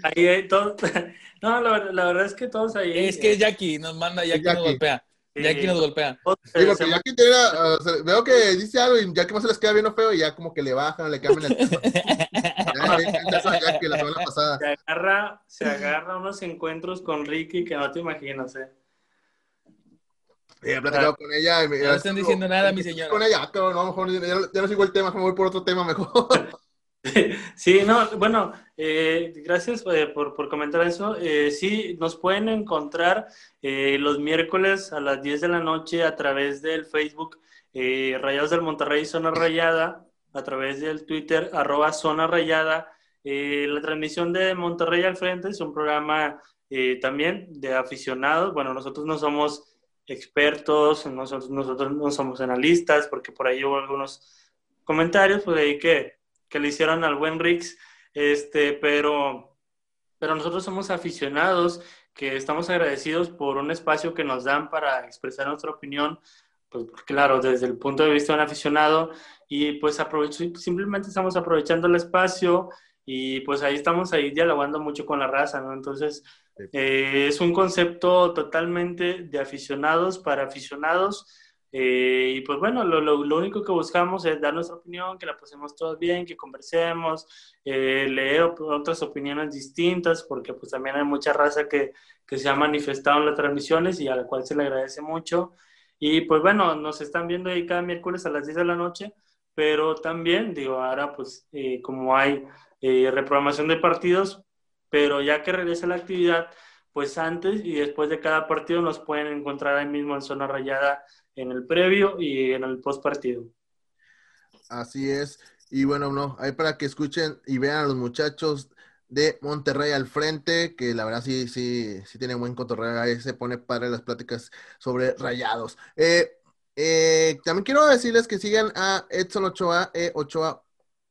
Ahí hay todos. No, la, verdad es que todos ahí. Es que Jackie nos manda, Jackie, nos golpea. Jackie nos golpea. Sí, porque Jackie tiene, uh, o veo que dice algo y Jackie más se les queda viendo feo y ya como que le bajan, le cambian el Jackie la semana pasada. Se agarra, se agarra unos encuentros con Ricky que no te imaginas, ¿eh? Sí, he platicado con ella. Y me, No están diciendo nada, mi señora. Con ella, pero no, mejor ya, ya no sigo el tema, me voy por otro tema mejor. Sí, no, bueno, eh, gracias eh, por, por, comentar eso. Eh, sí, nos pueden encontrar eh, los miércoles a las 10 de la noche a través del Facebook Rayados del Monterrey Zona Rayada, a través del Twitter arroba Zona Rayada. la transmisión de Monterrey al Frente es un programa también de aficionados. Bueno, nosotros no somos expertos, nosotros, nosotros no somos analistas, porque por ahí hubo algunos comentarios, pues ahí que que le hicieron al buen Rix, este, pero, pero nosotros somos aficionados que estamos agradecidos por un espacio que nos dan para expresar nuestra opinión, pues claro, desde el punto de vista de un aficionado, y pues simplemente estamos aprovechando el espacio y pues ahí estamos ahí dialogando mucho con la raza, ¿no? Entonces, eh, es un concepto totalmente de aficionados para aficionados, eh, y pues bueno, lo, lo, lo, único que buscamos es dar nuestra opinión, que la pasemos todos bien, que conversemos, eh, leer otras opiniones distintas, porque pues también hay mucha raza que, que se ha manifestado en las transmisiones y a la cual se le agradece mucho. Y pues bueno, nos están viendo ahí cada miércoles a las 10 de la noche, pero también, digo, ahora pues eh, como hay eh, reprogramación de partidos, pero ya que regresa la actividad, pues antes y después de cada partido nos pueden encontrar ahí mismo en zona rayada en el previo y en el post partido. Así es. Y bueno, no, ahí para que escuchen y vean a los muchachos de Monterrey al frente, que la verdad sí, sí, sí tiene buen cotorreo, ahí se pone padre las pláticas sobre rayados. Eh, eh, también quiero decirles que sigan a Edson Ochoa, E Ochoa,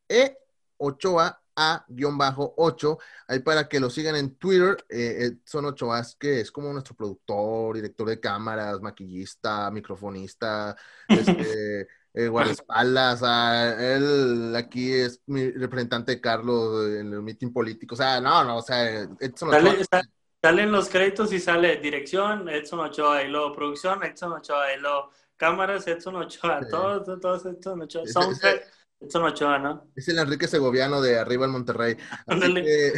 E Ochoa A-8, ahí para que lo sigan en Twitter. Eh, Edson Ochoa, que es como nuestro productor, director de cámaras, maquillista, microfonista, este, eh, guardaespaldas. Sea, él aquí es mi representante de Carlos en el meeting político. O sea, no, no, o sea, Edson Ochoa. sa- salen los créditos y sale dirección, Edson Ochoa, y luego producción, Edson Ochoa, y luego cámaras, Edson Ochoa, Sí. todos, todos, Edson Ochoa, soundtrack, Edson Ochoa, ¿no? Es el Enrique Segoviano de arriba en Monterrey. Así Ándale. que,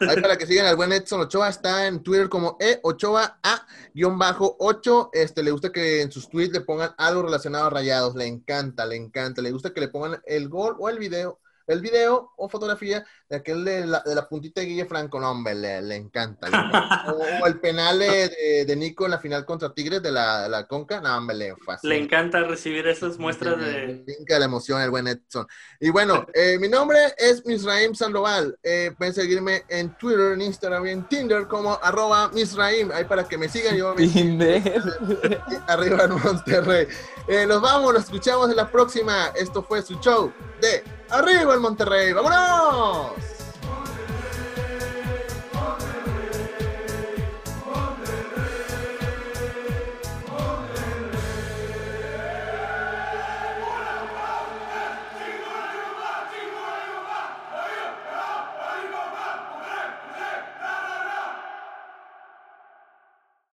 ahí para que sigan al buen Edson Ochoa, está en Twitter como E Ochoa A-8. Este, le gusta que en sus tweets le pongan algo relacionado a rayados. Le encanta, le encanta. Le gusta que le pongan el gol o el video, el video o fotografía de aquel de la, de la puntita de Guille Franco. No, hombre, le, le encanta. le encanta. O, o el penal de, Nico en la final contra Tigres de la, de la Conca. No, hombre, le fascina. Le encanta recibir esas muestras Le de... la emoción el buen Edson. Y bueno, eh, mi nombre es Misraim Sandoval. Eh, pueden seguirme en Twitter, en Instagram y en Tinder como arroba Misraim. Ahí para que me sigan yo me- Tinder. arriba en Monterrey. Eh, nos vamos, nos escuchamos en la próxima. Esto fue su show de Arriba en Monterrey. ¡Vámonos!